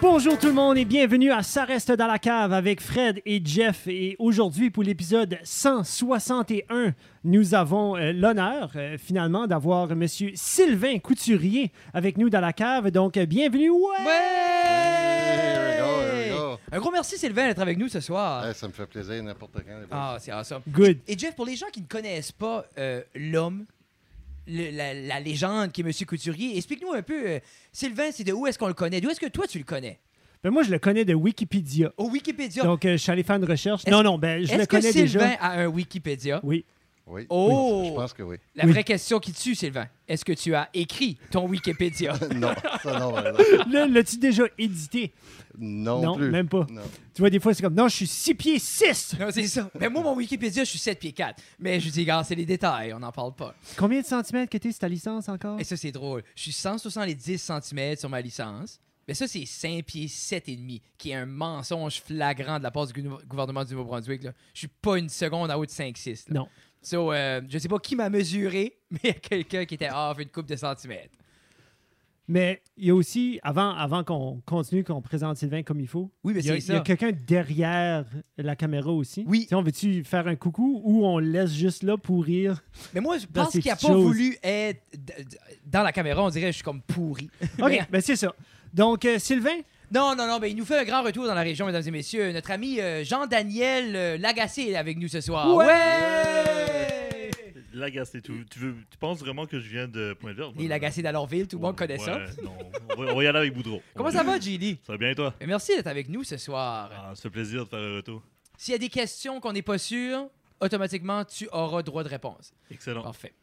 Bonjour tout le monde et bienvenue à Ça reste dans la cave avec Fred et Jeff. Et aujourd'hui, pour l'épisode 161, nous avons euh, l'honneur euh, finalement d'avoir Monsieur Sylvain Couturier avec nous dans la cave. Donc, euh, bienvenue. Ouais! Here we go, here we go. Un gros merci Sylvain d'être avec nous ce soir. Ça me fait plaisir n'importe quand. les boys. Ah, c'est awesome. Good. Et Jeff, pour les gens qui ne connaissent pas euh, l'homme, le- la, la légende qui est Monsieur Couturier, explique-nous un peu, euh, Sylvain, c'est de où est-ce qu'on le connaît? D'où est-ce que toi tu le connais? Ben, moi, je le connais de Wikipédia. Au Wikipédia. Donc, euh, je suis allé faire une recherche. Non, non, ben, je le que connais Sylvain déjà. a un Wikipédia? Oui. Oui. Oh! Je pense que oui. La Oui. vraie question qui tue, Sylvain, est-ce que tu as écrit ton Wikipédia? non, ça non. Là, l'as-tu déjà édité? Non, Non, plus. même pas. Non. Tu vois, des fois, c'est comme, non, je suis 6 pieds 6. non, c'est ça. Mais moi, mon Wikipédia, je suis 7 pieds 4. Mais je dis, regarde, c'est les détails, on n'en parle pas. Combien de centimètres que t'es sur ta licence encore? Et ça, c'est drôle. Je suis 170 cm sur ma licence. Mais ça, c'est 5 pieds 7 et demi, qui est un mensonge flagrant de la part du gouver- gouvernement du Nouveau-Brunswick. là. Je suis pas une seconde en haut de 5-6. là. Non. So, euh, je sais pas qui m'a mesuré, mais il y a quelqu'un qui était off une coupe de centimètres. Mais il y a aussi, avant, avant qu'on continue, qu'on présente Sylvain comme il faut, Oui, mais il y a, c'est il y a ça. quelqu'un derrière la caméra aussi. Oui. Tu sais, on veut-tu faire un coucou ou on le laisse juste là pour rire? Mais moi, je pense qu'il a petites pas choses? voulu être dans la caméra. On dirait que je suis comme pourri. OK, Mais- ben c'est ça. Donc, euh, Sylvain, Non, non, non, mais il nous fait un grand retour dans la région, mesdames et messieurs. Notre ami euh, Jean-Daniel euh, Lagacé est avec nous ce soir. Ouais! L'agacé, tu, tu, veux, tu penses vraiment que je viens de Pointe-Verte? Il est Lagacé d'Alortville, tout le monde connaît ça. Non. On, va, on va y aller avec Boudreau. Comment ça va, JD? Ça va bien et toi? Mais merci d'être avec nous ce soir. Ah, ça fait plaisir de faire un retour. S'il y a des questions qu'on n'est pas sûr, automatiquement, tu auras droit de réponse. Excellent. Parfait.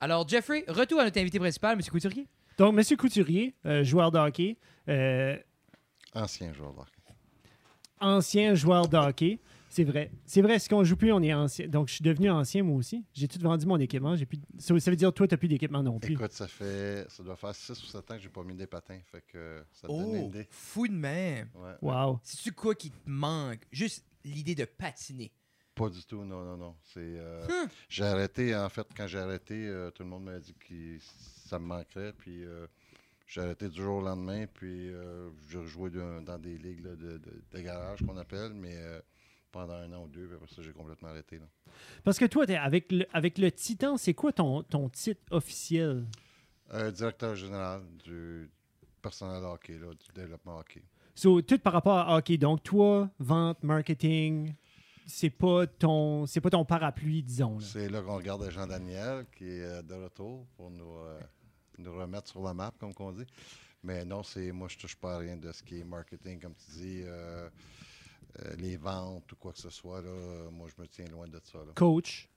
Alors, Jeffrey, retour à notre invité principal, M. Couturier. donc, Monsieur Couturier, euh, joueur de hockey, euh, Ancien joueur de hockey. ancien joueur de hockey. C'est vrai. C'est vrai, ce qu'on joue plus, on est ancien. Donc, je suis devenu ancien, moi aussi. J'ai tout vendu mon équipement? J'ai plus... ça, ça veut dire, toi, tu n'as plus d'équipement non plus. Écoute, ça fait. Ça doit faire 6 ou 7 ans que j'ai pas mis des patins. Fait que ça te donne une Oh, idée. fou de même. Ouais. Wow. C'est-tu quoi qui te manque? Juste l'idée de patiner. Pas du tout, non, non, non. C'est. euh, Hum. J'ai arrêté, en fait, quand j'ai arrêté, euh, tout le monde m'a dit que ça me manquerait. Puis euh, j'ai arrêté du jour au lendemain. Puis euh, j'ai rejoué dans des ligues là, de, de- de garage qu'on appelle, mais euh, pendant un an ou deux. Puis après ça, j'ai complètement arrêté. Là. Parce que toi, t'es avec, le, avec le Titan, c'est quoi ton, ton titre officiel? Euh, directeur général du personnel hockey, là, du développement hockey. So, tout par rapport à hockey. Donc, toi, vente, marketing, c'est pas ton c'est pas ton parapluie, disons. C'est là qu'on regarde Jean-Daniel qui est euh, de retour pour nous, euh, nous remettre sur la map, comme on dit. Mais non, c'est moi, je touche pas à rien de ce qui est marketing, comme tu dis, euh, euh, les ventes ou quoi que ce soit. Là, moi, je me tiens loin de ça. là. Coach.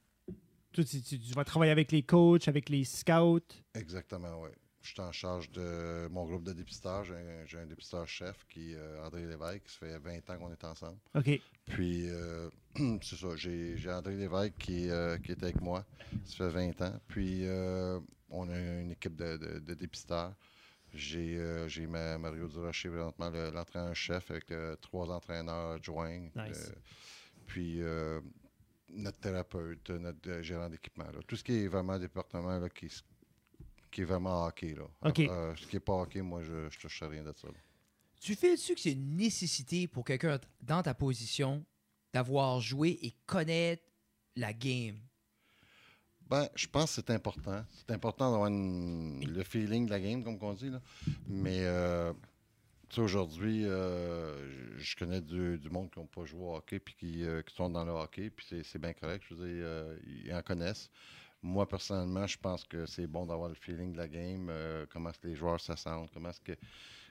Tu, tu- tu vas travailler avec les coachs, avec les scouts. Exactement, oui. Je suis en charge de mon groupe de dépistage. J'ai un, dépisteur chef qui est euh, André Lévesque. Ça fait 20 ans qu'on est ensemble. OK. Puis, euh, c'est ça, j'ai j'ai André Lévesque qui, qui est avec moi. Ça fait 20 ans. Puis, on a une équipe de, de, de dépisteurs. J'ai euh, j'ai ma- Mario Durocher, présentement, le- l'entraîneur-chef, avec euh, trois entraîneurs adjoints. Nice. Euh, puis, euh, notre thérapeute, notre gérant d'équipement. Tout ce qui est vraiment département là, qui, qui est vraiment hockey. Là. Ce qui n'est pas hockey, moi, je ne touche à rien de ça. là. Tu fais-tu que c'est une nécessité pour quelqu'un dans ta position d'avoir joué et connaître la game? Ben, je pense que c'est important. C'est important d'avoir le feeling de la game, comme on dit. Là. Mais euh, aujourd'hui, euh, je- connais du, monde qui n'ont pas joué au hockey puis qui, euh, qui sont dans le hockey, puis c'est- c'est bien correct. Je veux dire, ils en connaissent. Moi, personnellement, je pense que c'est bon d'avoir le feeling de la game, comment est-ce que les joueurs se sentent, comment est-ce que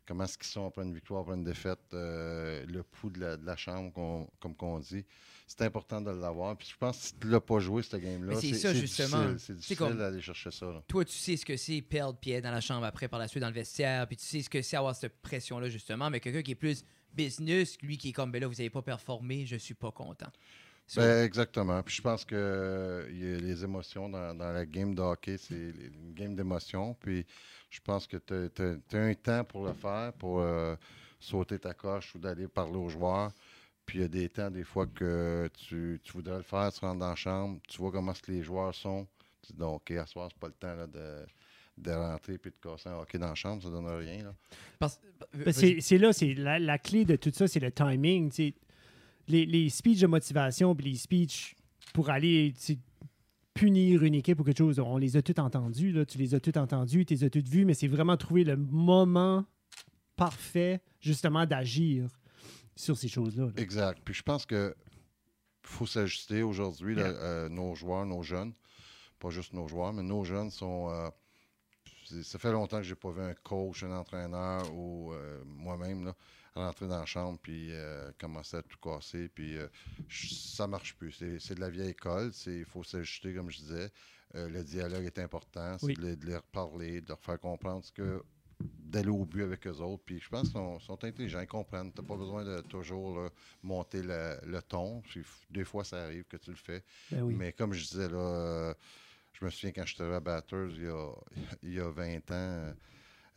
comment est-ce qu'ils sont après une victoire, après une défaite, euh, le pouls de la, de la chambre, qu'on- comme qu'on dit. C'est important de l'avoir. Puis je pense que si tu ne l'as pas joué, cette game-là, c'est ça, justement. difficile. C'est difficile d'aller chercher ça. là. Toi, tu sais ce que c'est perdre pied dans la chambre après, par la suite dans le vestiaire, puis tu sais ce que c'est avoir cette pression-là, justement. Mais quelqu'un qui est plus business, lui qui est comme, ben là, vous n'avez pas performé, je suis pas content. Ben, exactement. Puis je pense que euh, il y a les émotions dans, dans la game de hockey, c'est une game d'émotions. Puis je pense que tu as, un temps pour le faire, pour euh, sauter ta coche ou d'aller parler aux joueurs. Puis il y a des temps, des fois, que tu, tu voudrais le faire, tu rentres dans la chambre, tu vois comment que les joueurs sont. Tu dis donc, OK, à ce soir, c'est pas le temps là, de de rentrer et de casser un hockey dans la chambre, ça donne rien. Là. Ben, c'est là, c'est la, la clé de tout ça, c'est le timing. tu sais. Les, les speeches de motivation puis les speeches pour aller punir une équipe ou quelque chose, on les a tous entendus. Là, tu les as tous entendus, tu les as tous vus, mais c'est vraiment trouver le moment parfait, justement, d'agir sur ces choses-là. là. Exact. Puis je pense que faut s'ajuster aujourd'hui, Yeah. euh, nos joueurs, nos jeunes, pas juste nos joueurs, mais nos jeunes sont. euh, ça fait longtemps que j'ai pas vu un coach, un entraîneur ou euh, moi-même rentrer dans la chambre puis euh, commencer à tout casser. Puis euh, ça marche plus. C'est, de la vieille école. Il faut s'ajuster, comme je disais. Euh, le dialogue est important. C'est Oui. de, les- de leur parler, de leur faire comprendre ce que d'aller au but avec eux autres. Puis je pense qu'ils sont, sont intelligents, ils comprennent. Tu n'as pas besoin de toujours là, monter le, le ton. Puis Des fois, ça arrive que tu le fais. Ben oui. Mais comme je disais, là, je me souviens quand je arrivé à Batters il y a, il y a 20 ans,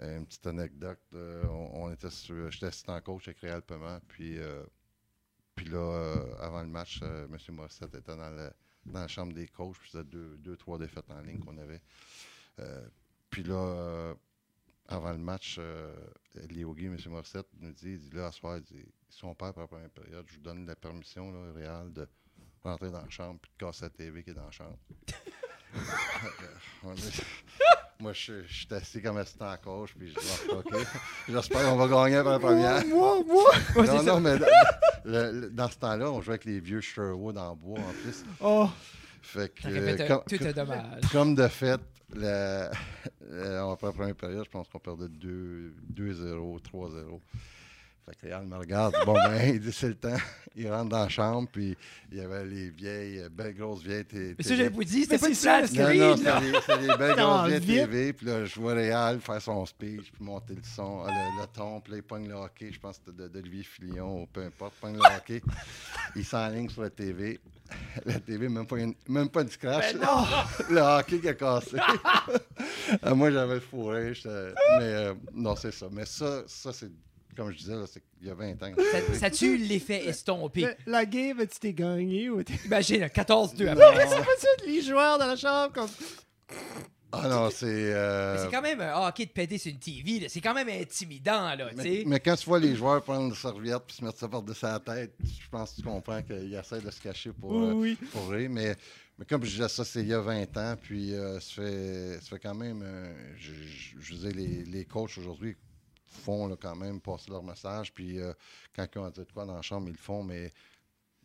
euh, une petite anecdote. euh, on, était j'étais assistant coach avec Réal Pement. Puis, euh, puis là, avant le match, M. Morissette était dans, le- dans la chambre des coachs. Puis c'était deux, deux, trois défaites en ligne qu'on avait. Puis là, avant le match, Léo Guy, M. Morissette, nous dit, il dit là, à soir, il dit, si on pour la première période, je vous donne la permission, là, Réal, de rentrer dans la chambre puis de casser la TV qui est dans la chambre. On est- Moi, je je suis assis comme assistant coach, puis je dis, Ah, OK, j'espère qu'on va gagner pour la première. Moi, moi! Ouais, c'est non, ça. non, mais le- le- dans ce temps-là, on jouait avec les vieux Sherwood en bois, en plus. Oh! Fait que, comme, tout un dommage. comme de fait, le- le- après la première période, je pense qu'on perdait 2 2-0, 3-0. Fait que Réal me regarde, bon ben, il dit c'est le temps. Il rentre dans la chambre, puis il y avait les vieilles, euh, belles grosses vieilles t- Mais ça, j'avais vous dit, c'était pas une Non, screen, non, là. c'était des, belles Non, grosses vieilles. TV. Puis là, je vois Réal faire son speech, puis monter le son, euh, le, le ton. Puis là, il pogne le hockey. Je pense que c'était de- d'Olivier Filion, ou peu importe. Pogne le hockey. Il s'enligne sur la TV. La TV, même pas une, même pas une scratch. Ben non! le hockey qui a cassé. Euh, Moi, j'avais le fourré. Mais euh, non, c'est ça. Mais ça, ça c'est, comme je disais, là, c'est qu'il y a 20 ans. que Ça, ça tue l'effet estompé. La, la game, tu t'es gagné ou t'es. Imagine, 14-2 Non. après. C'est pas ça, les joueurs dans la chambre comme. Ah non, c'est. euh, Mais C'est quand même un hockey de péter sur une TV. là. C'est quand même intimidant, là, tu Mais, sais. mais quand tu vois les joueurs prendre une serviette et se mettre ça par-dessus la tête, je pense que tu comprends qu'ils essaient de se cacher pour, Oui, euh, oui. pour rire. Mais, mais comme je disais, ça, c'est il y a 20 ans. Puis euh, ça, fait, ça fait quand même. euh, je, je, je disais, les, les coachs aujourd'hui font là, quand même passer leur message. Puis euh, quand ils ont dit de quoi dans la chambre, ils le font. Mais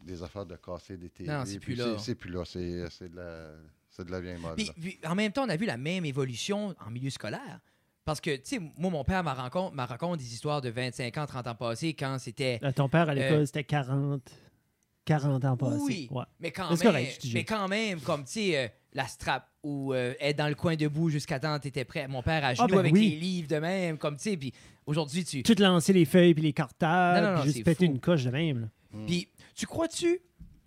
des affaires de casser des TV. Non, c'est plus là. C'est plus là. C'est c'est de, la- c'est de la vieille mode. Puis, là. puis, en même temps, on a vu la même évolution en milieu scolaire. Parce que, tu sais, moi, mon père m'a raconte, m'a raconte des histoires de 25 ans, 30 ans passés quand c'était. Là, ton père à l'école, Euh, c'était 40. 40 ans passés. Oui, Ouais. mais quand même, correct, mais quand même, comme, tu sais, euh, la strap ou euh, être dans le coin debout jusqu'à temps que t'étais prêt. Mon père à genoux ben avec oui. les livres de même, comme, tu sais, puis aujourd'hui, tu... Tout lancer les feuilles puis les cartables, Non, non, non, puis juste péter une coche de même. là. Mm. Puis, tu crois-tu,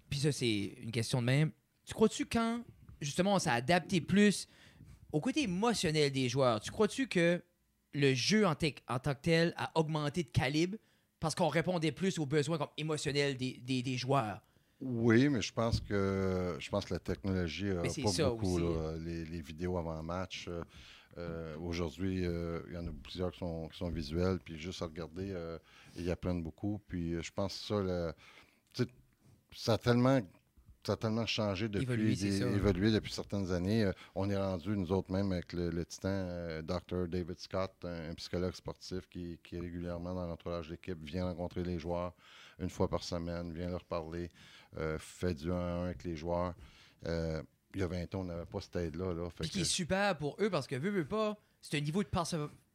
puis ça, c'est une question de même, tu crois-tu quand, justement, on s'est adapté plus au côté émotionnel des joueurs, tu crois-tu que le jeu en, en tant que tel a augmenté de calibre parce qu'on répondait plus aux besoins comme émotionnels des, des- des joueurs? Oui, mais je pense que je pense que la technologie a Mais c'est pas ça beaucoup. là. Les, les vidéos avant match. euh, euh, Aujourd'hui, euh, il y en a plusieurs qui sont, qui sont visuels, puis juste à regarder, euh, ils apprennent beaucoup. Puis je pense que ça, ça a tellement. Ça a tellement changé depuis, Évolué, des- ça. évolué depuis certaines années. Euh, on est rendu, nous autres même, avec le, le titan euh, Dr. David Scott, un, un psychologue sportif qui, qui est régulièrement dans l'entourage d'équipe, vient rencontrer les joueurs une fois par semaine, vient leur parler fait du 1 à 1 avec les joueurs. Euh, il y a 20 ans, on n'avait pas cette aide-là. Là, Puis qui est super pour eux parce que, veux, veux pas, c'est un niveau de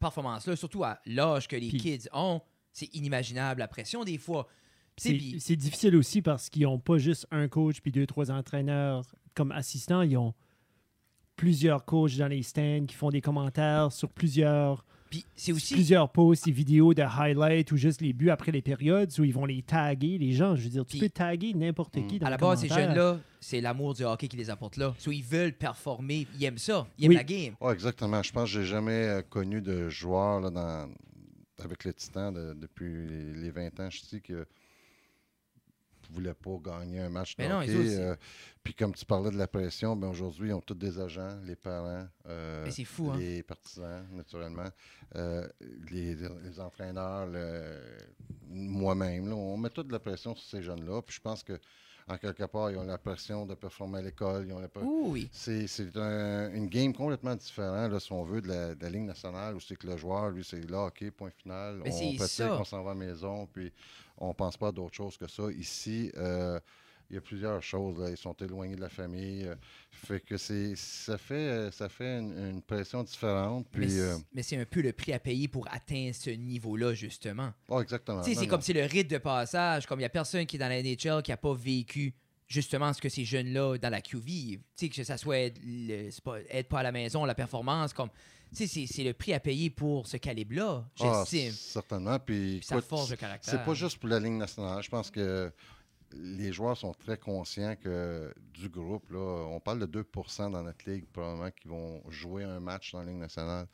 performance-là, surtout à l'âge que les kids ont, c'est inimaginable, la pression des fois. C'est difficile aussi parce qu'ils n'ont pas juste un coach puis deux, trois entraîneurs comme assistants. Ils ont plusieurs coachs dans les stands qui font des commentaires sur plusieurs, puis c'est aussi... plusieurs posts et vidéos de highlights ou juste les buts après les périodes où ils vont les taguer. Les gens, je veux dire, tu Puis- peux taguer n'importe Mm. qui dans À la base, ces jeunes-là, c'est l'amour du hockey qui les apporte là. So, ils veulent performer, ils aiment ça, ils aiment Oui. la game. Ouais, exactement. Je pense que j'ai jamais euh, connu de joueur là, dans, avec le Titan de- depuis les, les 20 ans. Je dis que voulaient pas gagner un match de Mais non, hockey. eux aussi. euh, puis comme tu parlais de la pression, ben aujourd'hui, ils ont tous des agents, les parents, euh, fou, hein? les partisans, naturellement, euh, les, les entraîneurs, le- moi-même. là, on met toute la pression sur ces jeunes-là. Puis je pense que en quelque part, ils ont la pression de performer à l'école. Ils ont la oui. c'est c'est un- une game complètement différente, là, si on veut, de la, de la Ligue nationale, où c'est que le joueur, lui, c'est là, OK, point final. Mais on ça. on s'en va à la maison, puis on pense pas à d'autre chose que ça. Ici, euh, il y a plusieurs choses. là. Ils sont éloignés de la famille. euh, fait que c'est ça fait euh, ça fait une, une pression différente. Mais c'est- euh, un peu le prix à payer pour atteindre ce niveau-là, justement. oh, exactement. C'est comme c'est le rite de passage. Comme il n'y a personne qui est dans la NHL qui n'a pas vécu justement ce que ces jeunes-là dans la Q vivent. Tu sais, que ça soit être, le- être pas à la maison, la performance, comme. C'est- le prix à payer pour ce calibre-là, Ah, j'estime. certainement. Puis, Puis ça écoute, forge le caractère. C'est pas juste pour la Ligue nationale. Je pense que les joueurs sont très conscients que du groupe, là, on parle de 2% dans notre ligue, probablement, qui vont jouer un match dans la Ligue nationale.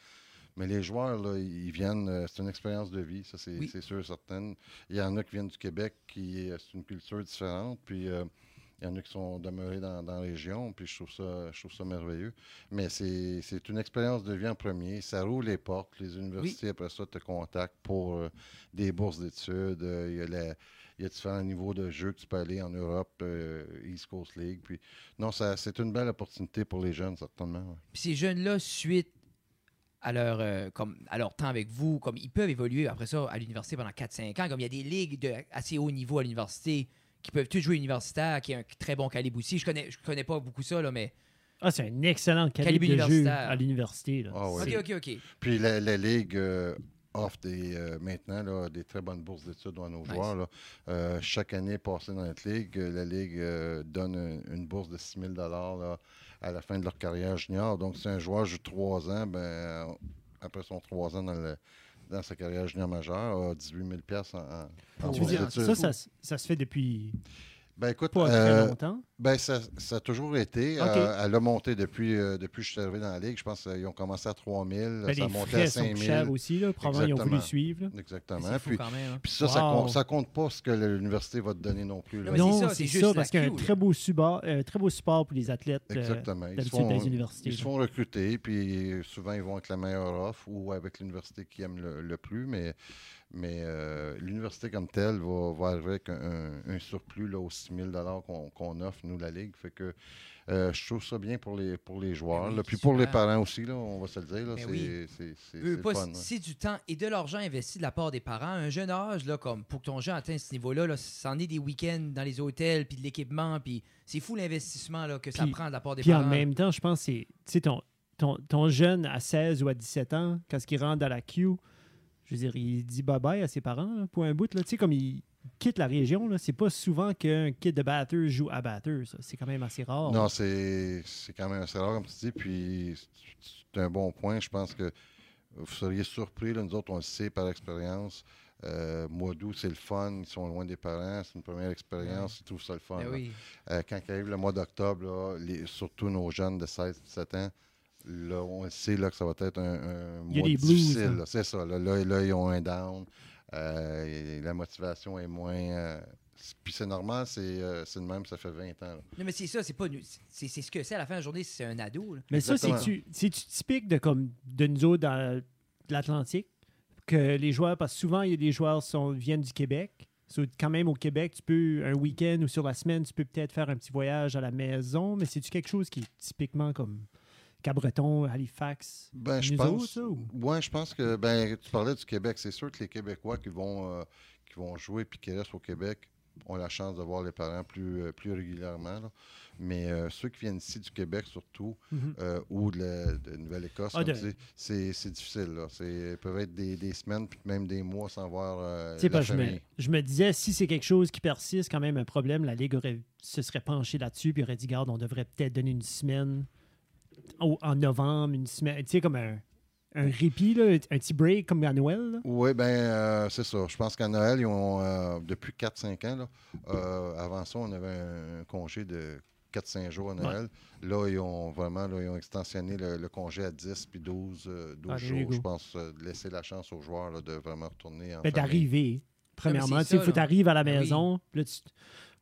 Mais les joueurs, là, ils viennent, euh, c'est une expérience de vie, ça c'est Oui. sûr, certain. Il y en a qui viennent du Québec, qui euh, c'est une culture différente, puis euh, il y en a qui sont demeurés dans, dans la région, puis je trouve ça, je trouve ça merveilleux. Mais c'est une expérience de vie en premier. Ça roule les portes. Les universités, après ça, te contactent pour euh, des bourses d'études. Euh, Il y, a la- il y a différents niveaux de jeux que tu peux aller en Europe, euh, East Coast League. Puis, non, ça, c'est une belle opportunité pour les jeunes, certainement. ouais. Puis ces jeunes-là, suite à leur, euh, comme, à leur temps avec vous, comme ils peuvent évoluer après ça à l'université pendant 4-5 ans, comme il y a des ligues de assez haut niveau à l'université qui peuvent tous jouer universitaire, qui est un très bon calibre aussi. Je connais, je connais pas beaucoup ça, là, mais. Ah, c'est un excellent Calibre calibre de jeu universitaire. à l'université. là. Ah. C'est- Ok, ok, ok. Puis la, la Ligue euh, offre des, euh, maintenant là, des très bonnes bourses d'études à nos Nice. joueurs. là. Euh, chaque année passée dans notre Ligue, euh, la Ligue euh, donne un- une bourse de 6 000 là, à la fin de leur carrière junior. Donc, si un joueur joue trois ans, ben, après son trois ans dans, le- dans sa carrière junior majeure, a 18 000 en, en, en ça, ça se fait depuis Ben écoute, pas euh, très longtemps. ben, ça, ça a toujours été. OK. Euh, elle a monté depuis, euh, depuis que je suis arrivé dans la Ligue. Je pense qu'ils ont commencé à 3 000. Ben, ça a monté à sont 5 plus 000. chers aussi. Là. Probablement, ils ont voulu Exactement. suivre. là. Exactement. Puis, quand même. hein. puis ça, ça, Wow. compte, ça compte pas ce que l'université va te donner non plus. là. Non, c'est non, ça, c'est c'est ça, juste la parce qu'il y a un très beau, support, euh, très beau support pour les athlètes euh, Exactement. Ils font, dans les universités. ils se font recruter, puis souvent ils vont avec la meilleure offre ou avec l'université qui aime le, le plus, mais, mais euh, l'université comme telle va, va arriver avec un, un surplus là, aux 6 000 qu'on qu'on offre, nous, la Ligue. Fait que euh, je trouve ça bien pour les, pour les joueurs. Oui, là. Puis pour les parents aussi, là, on va se le dire. là, Ben c'est oui. du temps et de l'argent investi de la part des parents. Un jeune âge, là, comme pour que ton jeune atteigne ce niveau-là, là, c'en est des week-ends dans les hôtels, puis de l'équipement, puis c'est fou l'investissement là, que ça prend de la part des Puis en parents. même temps, je pense que c'est tu sais, ton, ton, ton jeune à 16 ou à 17 ans, quand il rentre dans la queue, je veux dire, il dit bye-bye à ses parents là, pour un bout. là. Tu sais, comme il quitte la région, là, c'est pas souvent qu'un kid de batteur joue à batteur. ça. C'est quand même assez rare. Non, c'est c'est quand même assez rare, comme tu dis. Puis c'est un bon point. Je pense que vous seriez surpris. Là, nous autres, on le sait par expérience. Euh, mois d'août, c'est le fun. Ils sont loin des parents. C'est une première expérience. Ils trouvent ça le fun. Ben oui. Euh, quand arrive le mois d'octobre, surtout nos jeunes de 16-17 ans, là, on le sait là, que ça va être un, un Il y a mois des blues, difficile. hein. là. C'est ça. Là, là, là, ils ont un down. Euh, et la motivation est moins. euh, puis c'est normal, c'est euh, c'est le même, ça fait 20 ans. là. Non, mais c'est ça, c'est pas. C'est c'est ce que c'est à la fin de la journée, c'est un ado. là. Mais ça, Exactement. c'est-tu c'est-tu typique de, comme, de nous autres dans l'Atlantique? Que les joueurs, parce que souvent, il y a des joueurs qui sont, viennent du Québec. So, quand même, au Québec, tu peux, un week-end ou sur la semaine, tu peux peut-être faire un petit voyage à la maison, mais c'est-tu quelque chose qui est typiquement comme Cabreton, Halifax? Ben, je pense. ça, ou? Ouais, je pense que ben, tu parlais du Québec. C'est sûr que les Québécois qui vont, euh, qui vont jouer puis qui restent au Québec ont la chance de voir les parents plus, euh, plus régulièrement. là. Mais euh, ceux qui viennent ici du Québec, surtout, Mhm. euh, ou de, la- de Nouvelle-Écosse, Ah, de- c'est difficile. Là. C'est peuvent être des, des semaines puis même des mois sans voir euh, la que je me, famille. je me disais, si c'est quelque chose qui persiste, quand même un problème, la Ligue aurait, se serait penchée là-dessus puis aurait dit, garde, on devrait peut-être donner une semaine au- en novembre, une semaine, tu sais, comme un, un répit, là, un petit break comme à Noël. là. Oui, ben euh, c'est ça. Je pense qu'à Noël, ils ont, euh, depuis 4-5 ans, là, euh, avant ça, on avait un, congé de 4-5 jours à Noël. Là, ils ont vraiment là, ils ont extensionné le, le congé à 10 puis 12, euh, 12 Ah, jours. Je pense euh, de laisser la chance aux joueurs là, de vraiment retourner en Ben, d'arriver. Premièrement, c'est tu sais, il faut que là. tu arrives à la Ben oui. maison. puis là, tu-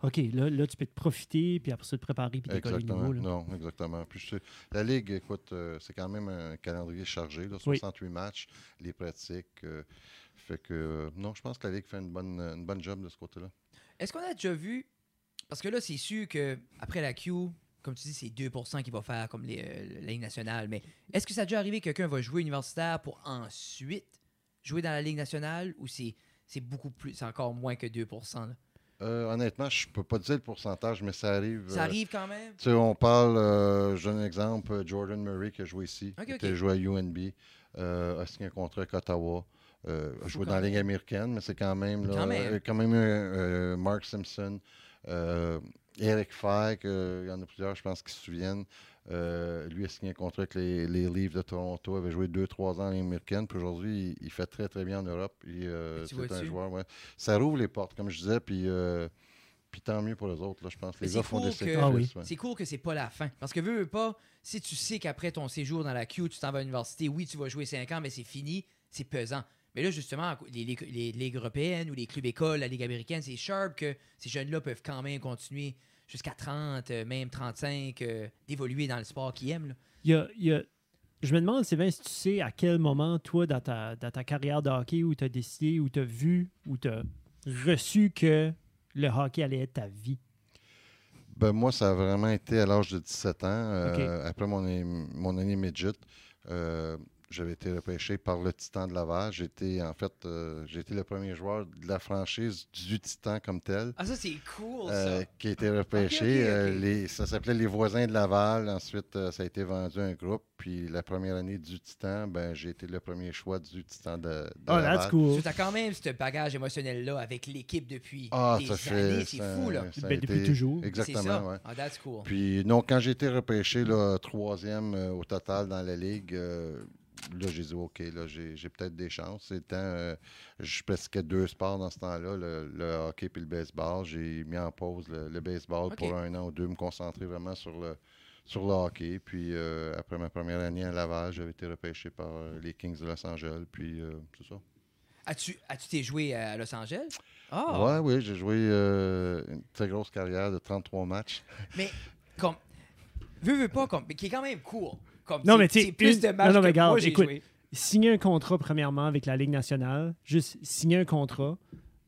OK, là, là, tu peux te profiter, puis après ça, te préparer, puis décoller le Exactement. niveau. là. Non, exactement. Puis sais- la Ligue, écoute, euh, c'est quand même un calendrier chargé, là, Oui. 68 matchs, les pratiques. euh, fait que, euh, non, je pense que la Ligue fait une bonne, une bonne job de ce côté-là. Est-ce qu'on a déjà vu. Parce que là, c'est sûr que après la Q, comme tu dis, c'est 2% qui va faire comme les, euh, la Ligue nationale. Mais est-ce que ça a déjà arrivé que quelqu'un va jouer universitaire pour ensuite jouer dans la Ligue nationale ou c'est c'est beaucoup plus, c'est encore moins que 2 là? Euh, honnêtement, je peux pas dire le pourcentage, mais ça arrive. Ça euh, arrive quand même? Tu sais, on parle, euh, je donne un exemple, Jordan Murray qui a joué ici, qui ok. a joué à UNB, a signé un contrat avec Ottawa, a joué dans la. Ligue américaine, mais c'est quand même, là, Quand même. quand même Mark Simpson, Eric Fay, il y en a plusieurs, je pense, qui se souviennent. Euh, lui a signé un contrat avec les, les Leafs de Toronto, avait joué 2-3 ans en américaine, puis aujourd'hui, il, il fait très, très bien en Europe. Euh, c'est un joueur, ouais. Ça rouvre les portes, comme je disais, puis, euh, puis tant mieux pour les autres, là, je pense. Les font cool des que- sacrifices. Ah oui. ouais. C'est cool que c'est pas la fin. Parce que veux, veux pas, si tu sais qu'après ton séjour dans la Q, tu t'en vas à l'université, oui, tu vas jouer 5 ans, mais c'est fini, c'est pesant. Mais là, justement, les, ligues- les ligues européennes ou les clubs écoles, la Ligue américaine, c'est sharp que ces jeunes-là peuvent quand même continuer jusqu'à 30, euh, même 35, euh, d'évoluer dans le sport qu'ils aiment. là. Il y a- il y a- Je me demande, Sylvain, si tu sais à quel moment, toi, dans ta, dans ta carrière de hockey, où tu as décidé, où tu as vu, où tu as reçu que le hockey allait être ta vie? Ben, moi, ça a vraiment été à l'âge de 17 ans. euh, Après mon, année- mon année midget, euh, j'avais été repêché par le Titan de Laval. J'étais, en fait, euh, été le premier joueur de la franchise du Titan comme tel. Ah, ça, c'est cool, euh, ça. qui a été repêché. Euh, les- ça s'appelait Les Voisins de Laval. Ensuite, euh, ça a été vendu à un groupe. Puis la première année du Titan, ben, j'ai été le premier choix du Titan de, de Oh, Laval. that's cool. Tu as quand même ce bagage émotionnel-là avec l'équipe depuis Ah, des ça fait. années. C'est fou, là. ça Ben, depuis été- toujours. Exactement, ça. ouais. Ah, that's cool. Puis, non, quand j'ai été repêché, là, troisième euh, au total dans la ligue, euh, là, j'ai dit, OK, là, j'ai peut-être des chances. Temps, euh, je pratiquais deux sports dans ce temps-là, le, le hockey et le baseball. J'ai mis en pause le, le baseball pour un an ou deux, me concentrer vraiment sur le, sur le hockey. Puis, euh, après ma première année à Laval, j'avais été repêché par euh, les Kings de Los Angeles. Puis, euh, c'est ça. As-tu as-tu été joué à Los Angeles? Ah! Ouais, oui, j'ai joué euh, une très grosse carrière de 33 matchs. Mais, comme. Veux, veux pas, comme. Mais qui est quand même cool. Comme, Non, mais tu sais, plus une- de matchs non, non, que mais regarde, moi, j'ai écoute, joué. Signer un contrat, premièrement, avec la Ligue nationale, juste signer un contrat,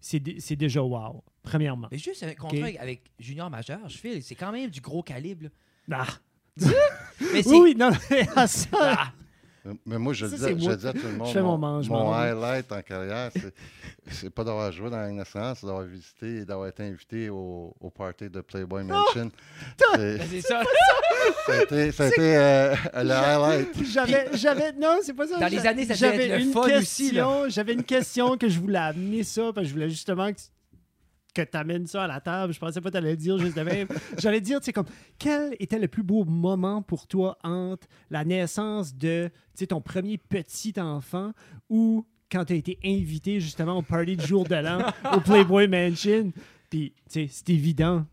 c'est c'est déjà wow, premièrement. Mais juste un contrat avec, avec Junior Majeur, je file, c'est quand même du gros calibre. là. Ah. Mais c'est. Oui, oui, non, mais à ça, Ah, Mais moi, je, Ça, disais, je disais à tout le monde. Je fais mon highlight en carrière, c'est- c'est pas d'avoir joué dans la Ligue nationale, c'est d'avoir visité et d'avoir été invité au, au party de Playboy Mansion. C'est- ben, c'est ça. ça a été, ça a été, euh, le highlight. j'avais, j'avais, non, c'est pas ça. Dans les années, ça devait j'avais être le une question, J'avais une question que je voulais amener ça, parce que je voulais justement que, que tu amènes ça à la table. Je pensais pas que tu allais le dire juste de même. J'allais dire, tu sais, comme, quel était le plus beau moment pour toi entre la naissance de, tu sais, ton premier petit enfant ou quand tu as été invité justement au party du jour de l'an au Playboy Mansion? Puis, tu sais, c'est évident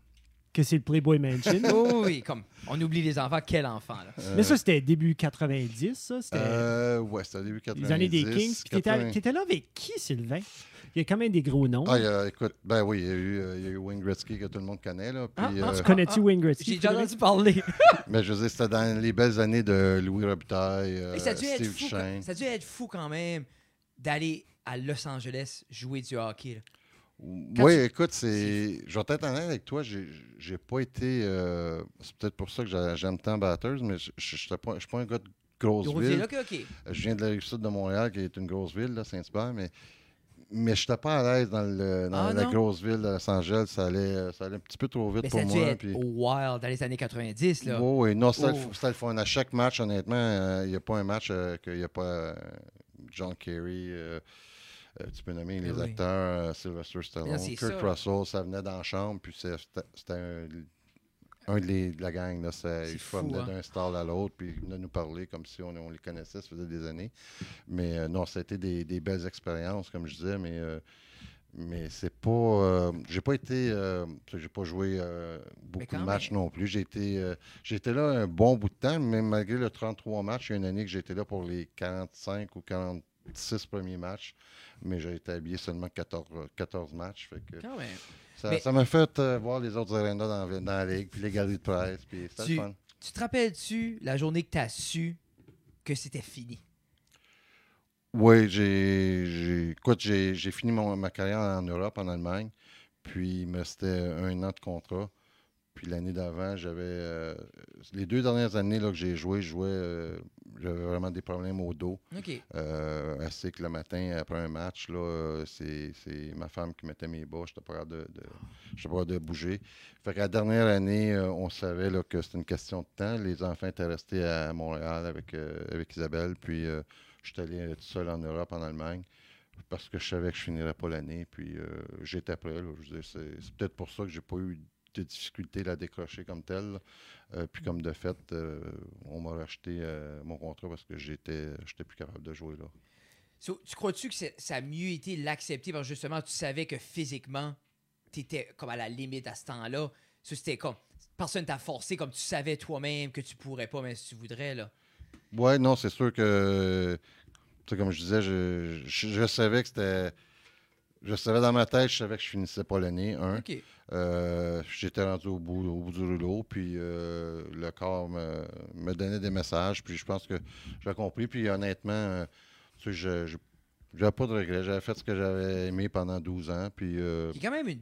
que c'est le Playboy Mansion. Oh, oui, comme. On oublie les enfants, quel enfant, là. Mais ça, c'était début 90, ça. C'était Euh, ouais, c'était début 90. les années des Kings. Puis T'étais 80. t'étais là avec qui, Sylvain? Il y a quand même des gros noms. Ah, il y a- écoute, ben oui, il y a eu, euh, il y a eu Wayne Gretzky que tout le monde connaît. Là, puis, Ah, ah, euh, tu connais-tu Wayne Gretzky? J'ai déjà entendu parler. mais je veux dire, c'était dans les belles années de Louis Robitaille, euh, ça a dû être Steve fou. Duchesne. Ça a dû être fou quand même d'aller à Los Angeles jouer du hockey. là. Quand Oui, tu- écoute, c'est. Je vais être honnête avec toi, j'ai pas été. euh, C'est peut-être pour ça que j'a- j'aime tant Batters, mais je suis pas, suis pas un gars de grosse Grosse ville. Je viens de la rive sud de Montréal, qui est une grosse ville, Saint-Hubert, mais. Mais je n'étais pas à l'aise dans, le, dans Ah, la non? grosse ville de Los Angeles. Ça allait, ça allait un petit peu trop vite Mais pour ça moi. être puis- Wild dans les années 90, là. Oui, oui. Non, c'était le Oh. le fun. À chaque match, honnêtement, euh, il n'y a pas un match euh, qu'il n'y a pas euh, John Kerry. Euh, tu peux nommer les Oui. acteurs, euh, Sylvester Stallone, Kurt ça. Russell, ça venait dans la chambre, puis c'était c'était un, un de, les- de la gang. Là, il venait hein. d'un stall à l'autre, puis il venait nous parler comme si on, on les connaissait, ça faisait des années. Mais euh, non, ça a été des, des belles expériences, comme je disais, mais. euh, mais c'est pas. j'ai pas été. j'ai pas joué beaucoup de matchs non plus. J'ai été, j'ai été là un bon bout de temps, mais malgré le 33 matchs, il y a une année que j'étais là pour les 45 ou 40, six premiers matchs, mais j'ai été habillé seulement 14, 14 matchs. Fait que Quand même. ça Mais- ça m'a fait euh, voir les autres arénas dans, dans la ligue, puis les galeries de presse, puis c'était Tu- fun. Tu te rappelles-tu la journée que tu as su que c'était fini? Oui, j'ai, j'ai, écoute, j'ai, j'ai fini mon- ma carrière en Europe, en Allemagne. Puis il me restait un an de contrat. Puis l'année d'avant, j'avais. euh, les deux dernières années là, que j'ai joué, je jouais. euh, j'avais vraiment des problèmes au dos. OK. Euh, ainsi que le matin, après un match, là, c'est, c'est ma femme qui mettait mes bas. Je n'étais pas capable de, de, j'étais pas capable de bouger. Fait que la dernière année, on savait là, que c'était une question de temps. Les enfants étaient restés à Montréal avec, euh, avec Isabelle. Puis je suis allé tout seul en Europe, en Allemagne, parce que je savais que je finirais pas l'année. Puis euh, j'étais prêt. là. Je veux dire, c'est, c'est peut-être pour ça que j'ai pas eu de difficulté à la décrocher comme telle. Euh, puis comme de fait, euh, on m'a racheté euh, mon contrat parce que j'étais, j'étais plus capable de jouer là. So, tu crois-tu que ça a mieux été l'accepter parce que justement, tu savais que physiquement, tu étais comme à la limite à ce temps-là? So, c'était comme. Personne t'a forcé comme tu savais toi-même que tu pourrais pas, mais si tu voudrais, là. Ouais, non, c'est sûr que, comme je disais, je, je, je savais que c'était. Je savais dans ma tête, je savais que je finissais pas l'année, un. Euh, J'étais rendu au bout, au bout du rouleau, puis euh, le corps me, me donnait des messages, puis je pense que j'ai compris. Puis honnêtement, euh, tu sais, je j'avais pas de regrets. J'avais fait ce que j'avais aimé pendant 12 ans, puis Il y a quand même une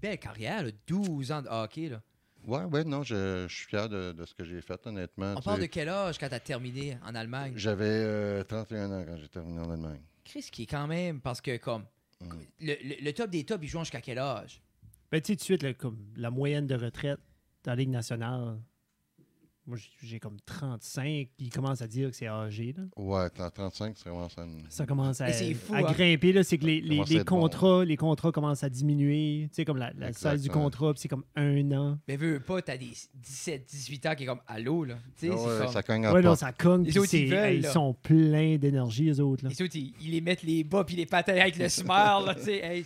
belle carrière, là, 12 ans de hockey. Là. ouais, ouais, non, je, je suis fier de, de ce que j'ai fait, honnêtement. On parle de quel âge quand tu as terminé en Allemagne? J'avais euh, 31 ans quand j'ai terminé en Allemagne. Chris, qui est quand même, parce que comme. Mm. Le, le- le top des tops, ils jouent jusqu'à quel âge? Ben, tu sais, tout de suite, là, comme la moyenne de retraite dans la Ligue nationale, moi, j'ai- comme 35. Ils commencent à dire que c'est âgé. Là. Ouais, 35, c'est vraiment ça. Ça commence à, fou, à hein? grimper. là. C'est que les, les- Commence à les être bon. contrats, les contrats commencent à diminuer. Tu sais, comme la, la size du contrat, c'est comme un an. Mais veux pas, t'as des 17, 18 ans qui est comme allô, là. Tu sais, ouais, comme. ça cogne à Ouais, non, ça cogne. Les puis autres, ils veulent, sont pleins d'énergie, les autres. Là. Les autres, ils, ils les mettent les bas puis les patins avec le smile, là, tu sais. Hey,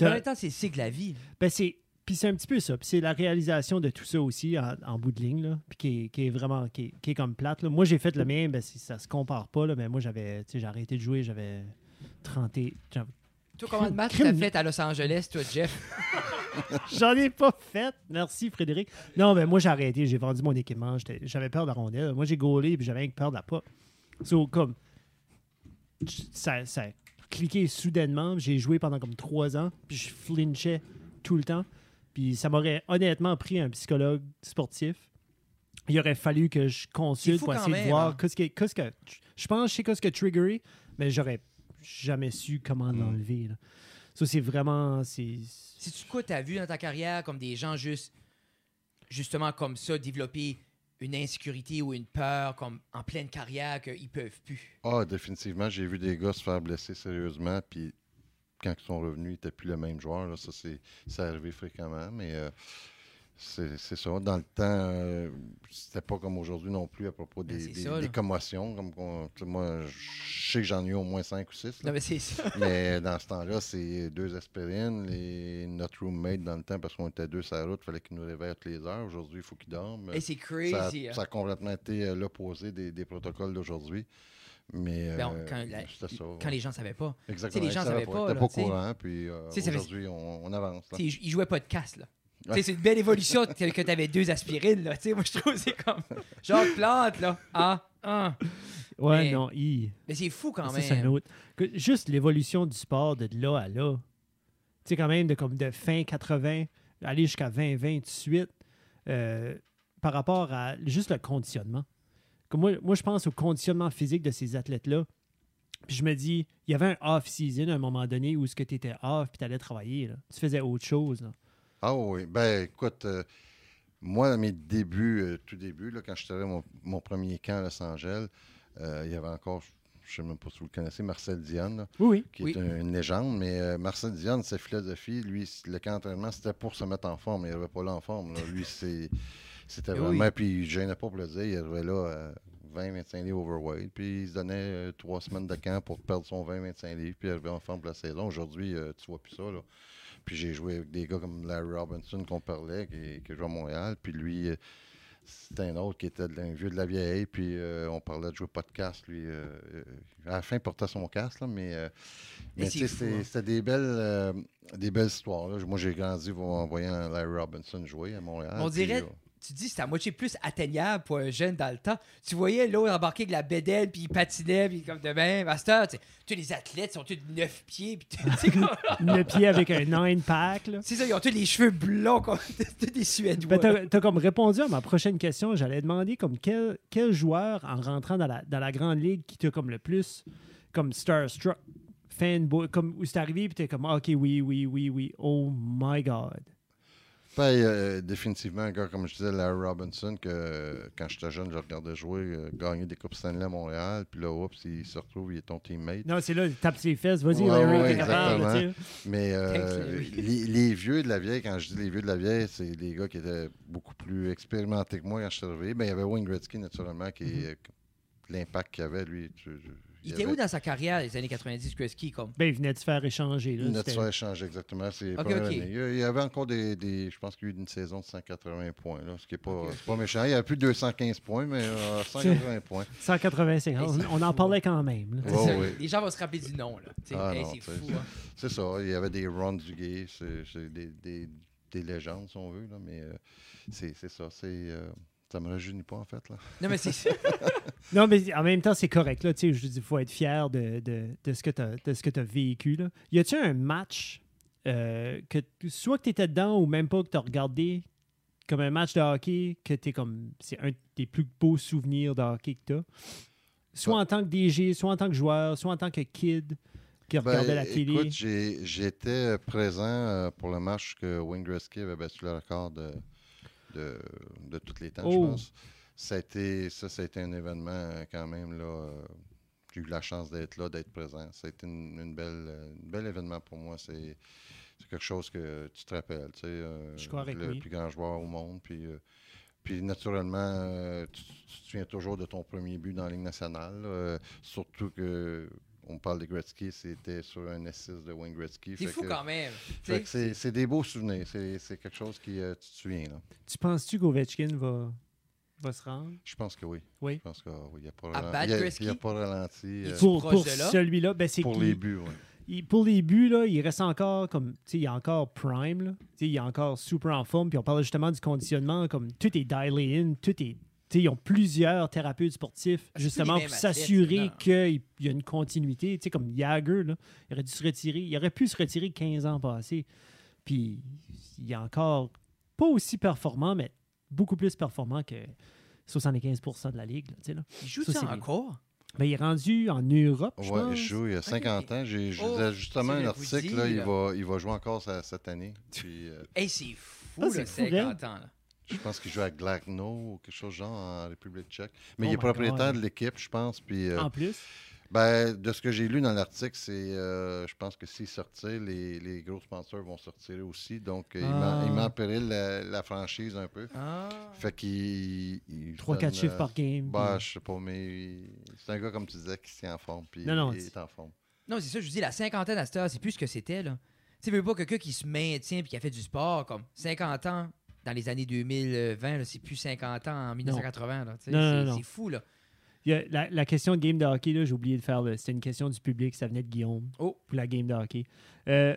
en même temps, c'est c'est que la vie. Ben, c'est. Puis c'est un petit peu ça. Puis c'est la réalisation de tout ça aussi en, en bout de ligne, là. Puis qui est, qui est vraiment. Qui est, qui est comme plate. Là. Moi, j'ai fait le mien, ben, c'est- ça se compare pas, là. Mais moi, j'avais. Tu sais, j'ai arrêté de jouer, j'avais 30 et. Toi, combien de matchs t'as fait à Los Angeles, toi, Jeff? J'en ai pas fait. Merci, Frédéric. Non, mais moi, j'ai arrêté. J'ai vendu mon équipement. J'avais peur de la rondelle. Moi, j'ai gaulé, puis j'avais peur de la pop. So, comme. Ça, ça a cliqué soudainement. J'ai joué pendant comme trois ans, puis je flinchais tout le temps. Puis ça m'aurait honnêtement pris un psychologue sportif. Il aurait fallu que je consulte pour essayer même, de voir hein. qu'est-ce que, qu'est-ce que. Je pense que je sais qu'est-ce que triggeré, mais j'aurais jamais su comment Mm. l'enlever. là. Ça, c'est vraiment. c'est C'est-tu quoi t'as vu dans ta carrière comme des gens juste, justement comme ça, développer une insécurité ou une peur comme en pleine carrière qu'ils peuvent plus? Ah, définitivement, j'ai vu des gars se faire blesser sérieusement, puis quand ils sont revenus, ils n'étaient plus le même joueur. Là. Ça, c'est arrivé fréquemment, mais euh, c'est ça. Dans le temps, euh, c'était pas comme aujourd'hui non plus à propos Ben, des, ça, commotions. Comme moi, je sais que j'en ai eu au moins 5 ou 6. Non, mais c'est ça. Mais dans ce temps-là, c'est deux aspirines. Les, notre roommate, dans le temps, parce qu'on était deux sur la route, il fallait qu'il nous réveille toutes les heures. Aujourd'hui, il faut qu'il dorme. Et c'est Ça, crazy. hein. ça a complètement été euh, l'opposé des, des protocoles d'aujourd'hui. Mais Ben, euh, quand la- les gens savaient pas. Exactement. les gens ils savaient pas, Ils pas au tu sais. courant. Puis euh, aujourd'hui, on, on avance. là. Ils jouaient pas de casse, là. Tu sais, Ouais. C'est une belle évolution que tu avais deux aspirines, là. Tu sais, moi, je trouve que c'est comme. Genre plante, là. Ah, ah. Ouais, Mais- non, il. Mais c'est fou quand Ça, c'est un même. autre. Que- juste l'évolution du sport de là à là. Tu sais, quand même, de, comme de fin 80, aller jusqu'à 20-20 tout de suite, euh, par rapport à juste le conditionnement. Comme moi, moi, je pense au conditionnement physique de ces athlètes-là. Puis je me dis, il y avait un off-season à un moment donné où ce que tu étais off puis tu allais travailler. là. Tu faisais autre chose. là. Ah oui. Ben, écoute, euh, moi, à mes débuts, euh, tout début, là, quand arrivé à mon, mon premier camp à Los Angeles, euh, il y avait encore, je ne sais même pas si vous le connaissez, Marcel Dionne. là. Oui, oui. qui Oui. est un- une légende, mais euh, Marcel Dionne, sa philosophie, lui, le camp d'entraînement, c'était pour se mettre en forme. Il n'arrivait pas là en forme. là. Lui, c'est, c'était Oui. vraiment. Puis il ne gênait pas pour le dire. Il arrivait là à 20-25 livres overweight. Puis il se donnait euh, trois semaines de camp pour perdre son 20-25 livres. Puis il arrivait en forme pour la saison. Aujourd'hui, euh, tu vois plus ça. Là. Puis j'ai joué avec des gars comme Larry Robinson qu'on parlait, qui, qui joue à Montréal. Puis lui, euh, C'était un autre qui était un vieux de la vieille, puis euh, on parlait de jouer casque, lui. euh, euh, à la fin, il portait son casque, là, mais, euh, Mais c'était hein. c'était des belles, euh, des belles histoires. là. Moi, j'ai grandi en voyant Larry Robinson jouer à Montréal. On puis, dirait- euh, Tu dis c'était à moitié plus atteignable pour un jeune dans le temps. Tu voyais l'autre embarquer avec la bédaine, puis il patinait, puis comme de même. À cette heure, tu sais, tous les athlètes sont tous neuf pieds, puis comme- Le pied avec un nine pack. là. C'est ça, ils ont tous les cheveux blonds, comme tous des Suédois. Ben, t'as, comme répondu à ma prochaine question. J'allais demander comme quel, quel joueur en rentrant dans la, dans la grande ligue qui t'a comme le plus comme starstruck, fanboy, comme où c'est arrivé puis t'es comme ok oui oui oui oui oh my god. Ben, euh, définitivement, un gars, comme je disais, Larry Robinson, que euh, quand j'étais jeune, je regardais jouer, euh, gagner des Coupes Stanley à Montréal, puis là, oups, il se retrouve, il est ton teammate. Non c'est là il tape ses fesses vas-y Ouais, Larry ouais, t'es capable. Mais euh, les, les vieux de la vieille, quand je dis les vieux de la vieille, c'est des gars qui étaient beaucoup plus expérimentés que moi quand je suis arrivé. Ben, il y avait Wayne Gretzky, naturellement, qui Mhm. euh, l'impact qu'il avait, lui. tu- tu- Il était avait- où dans sa carrière, les années 90, Gretzky, comme? Ben il venait de se faire échanger là. Il venait de se faire échanger, exactement. C'est les Ok, premières ok. années. Il y avait encore des. des- je pense qu'il y a eu une saison de 180 points, là, ce qui n'est pas, c'est pas méchant. Il y avait plus de 215 points, mais euh, 180 points. 185 Hey, on, c'est on en parlait quand même. Les gens vont se rappeler du nom, Ah hey, c'est fou, hein. C'est ça. Il y avait des Ron Duguay, c'est c'est des, des, des légendes, si on veut, là, mais euh, c'est c'est ça. c'est, euh, ça me rajeunit pas, en fait. Là. Non, mais c'est Non, mais en même temps, c'est correct. Là, tu sais, je dis, il faut être fier de, de, de ce que tu as vécu. Là. Y a-tu un match euh, que soit que tu étais dedans ou même pas que tu as regardé comme un match de hockey que t'es comme c'est un des plus beaux souvenirs de hockey que tu as? Soit en tant que DG, soit en tant que joueur, soit en tant que kid qui regardait la télé. Ben, Écoute, j'étais présent euh, pour le match que Wayne Gretzky avait battu le record de, de, de tous les temps, Oh. je pense. Ça a, été, ça, ça a été un événement euh, quand même. là. euh, J'ai eu la chance d'être là, d'être présent. Ça a été une, une belle, euh, un bel événement pour moi. C'est c'est quelque chose que tu te rappelles. tu sais, euh, Je suis correct, le oui. plus grand joueur au monde. Puis, euh, puis naturellement, euh, tu, tu te souviens toujours de ton premier but dans la Ligue nationale. surtout que on parle de Gretzky, c'était sur un S6 de Wayne Gretzky. c'est fou que- quand même. c'est des beaux souvenirs. C'est quelque chose qui euh, tu te souviens. Là. Tu penses-tu qu'Ovechkin va, va se rendre? Je pense que oui. Oui. Je pense qu'il n'y a a- Gretzky? il y a pas ralenti Il euh, Pour, pour de là? celui-là, ben, c'est pour les buts. il- pour les buts, là, il reste encore comme. Tu sais, il est encore prime. Là. Tu sais, il est encore super en forme. Puis on parle justement du conditionnement. Comme tout est dialé in. Tout est. ils ont plusieurs thérapeutes sportifs Ah, justement pour s'assurer qu'il y a une continuité. Tu sais, comme Jagger, là, il aurait dû se retirer. Il aurait pu se retirer 15 ans passés. Puis il est encore pas aussi performant, mais beaucoup plus performant que 75% de la ligue. là, tu sais, là. il joue ça, encore? Mais il est rendu en Europe, je Ouais, pense. il joue il y a 50 ans. J'ai je Oh, justement un article. là, il, va, il va jouer encore ça- cette année. Puis, euh, Hey, c'est fou, Ah, là, c'est fou, 50 ans. Là. Je pense qu'il joue à Glagno ou quelque chose genre en République tchèque. Mais Oh il est propriétaire God. de l'équipe, je pense. Puis, euh, En plus? Ben, de ce que j'ai lu dans l'article, c'est, euh, je pense que s'il sortait, les, les gros sponsors vont sortir aussi. Donc, euh, il met- Ah. il met en péril la, la franchise un peu. Ah. Fait qu'il. il 3-4 donne, chiffres par game. Ben, puis- je sais pas, mais c'est un gars, comme tu disais, qui s'est en forme. Puis Non, non, il est en forme. Non, c'est ça, je vous dis, la cinquantaine à cette heure, c'est plus ce que c'était, là. Tu sais, veux pas quelqu'un qui se maintient et qui a fait du sport, comme 50 ans dans les années 2020, là, c'est plus 50 ans en 1980, là. Tu sais, Non, non, c'est- fou, là. Il y a la, la question de game de hockey, là, j'ai oublié de faire. C'était une question du public, ça venait de Guillaume Oh. pour la game de hockey. Euh,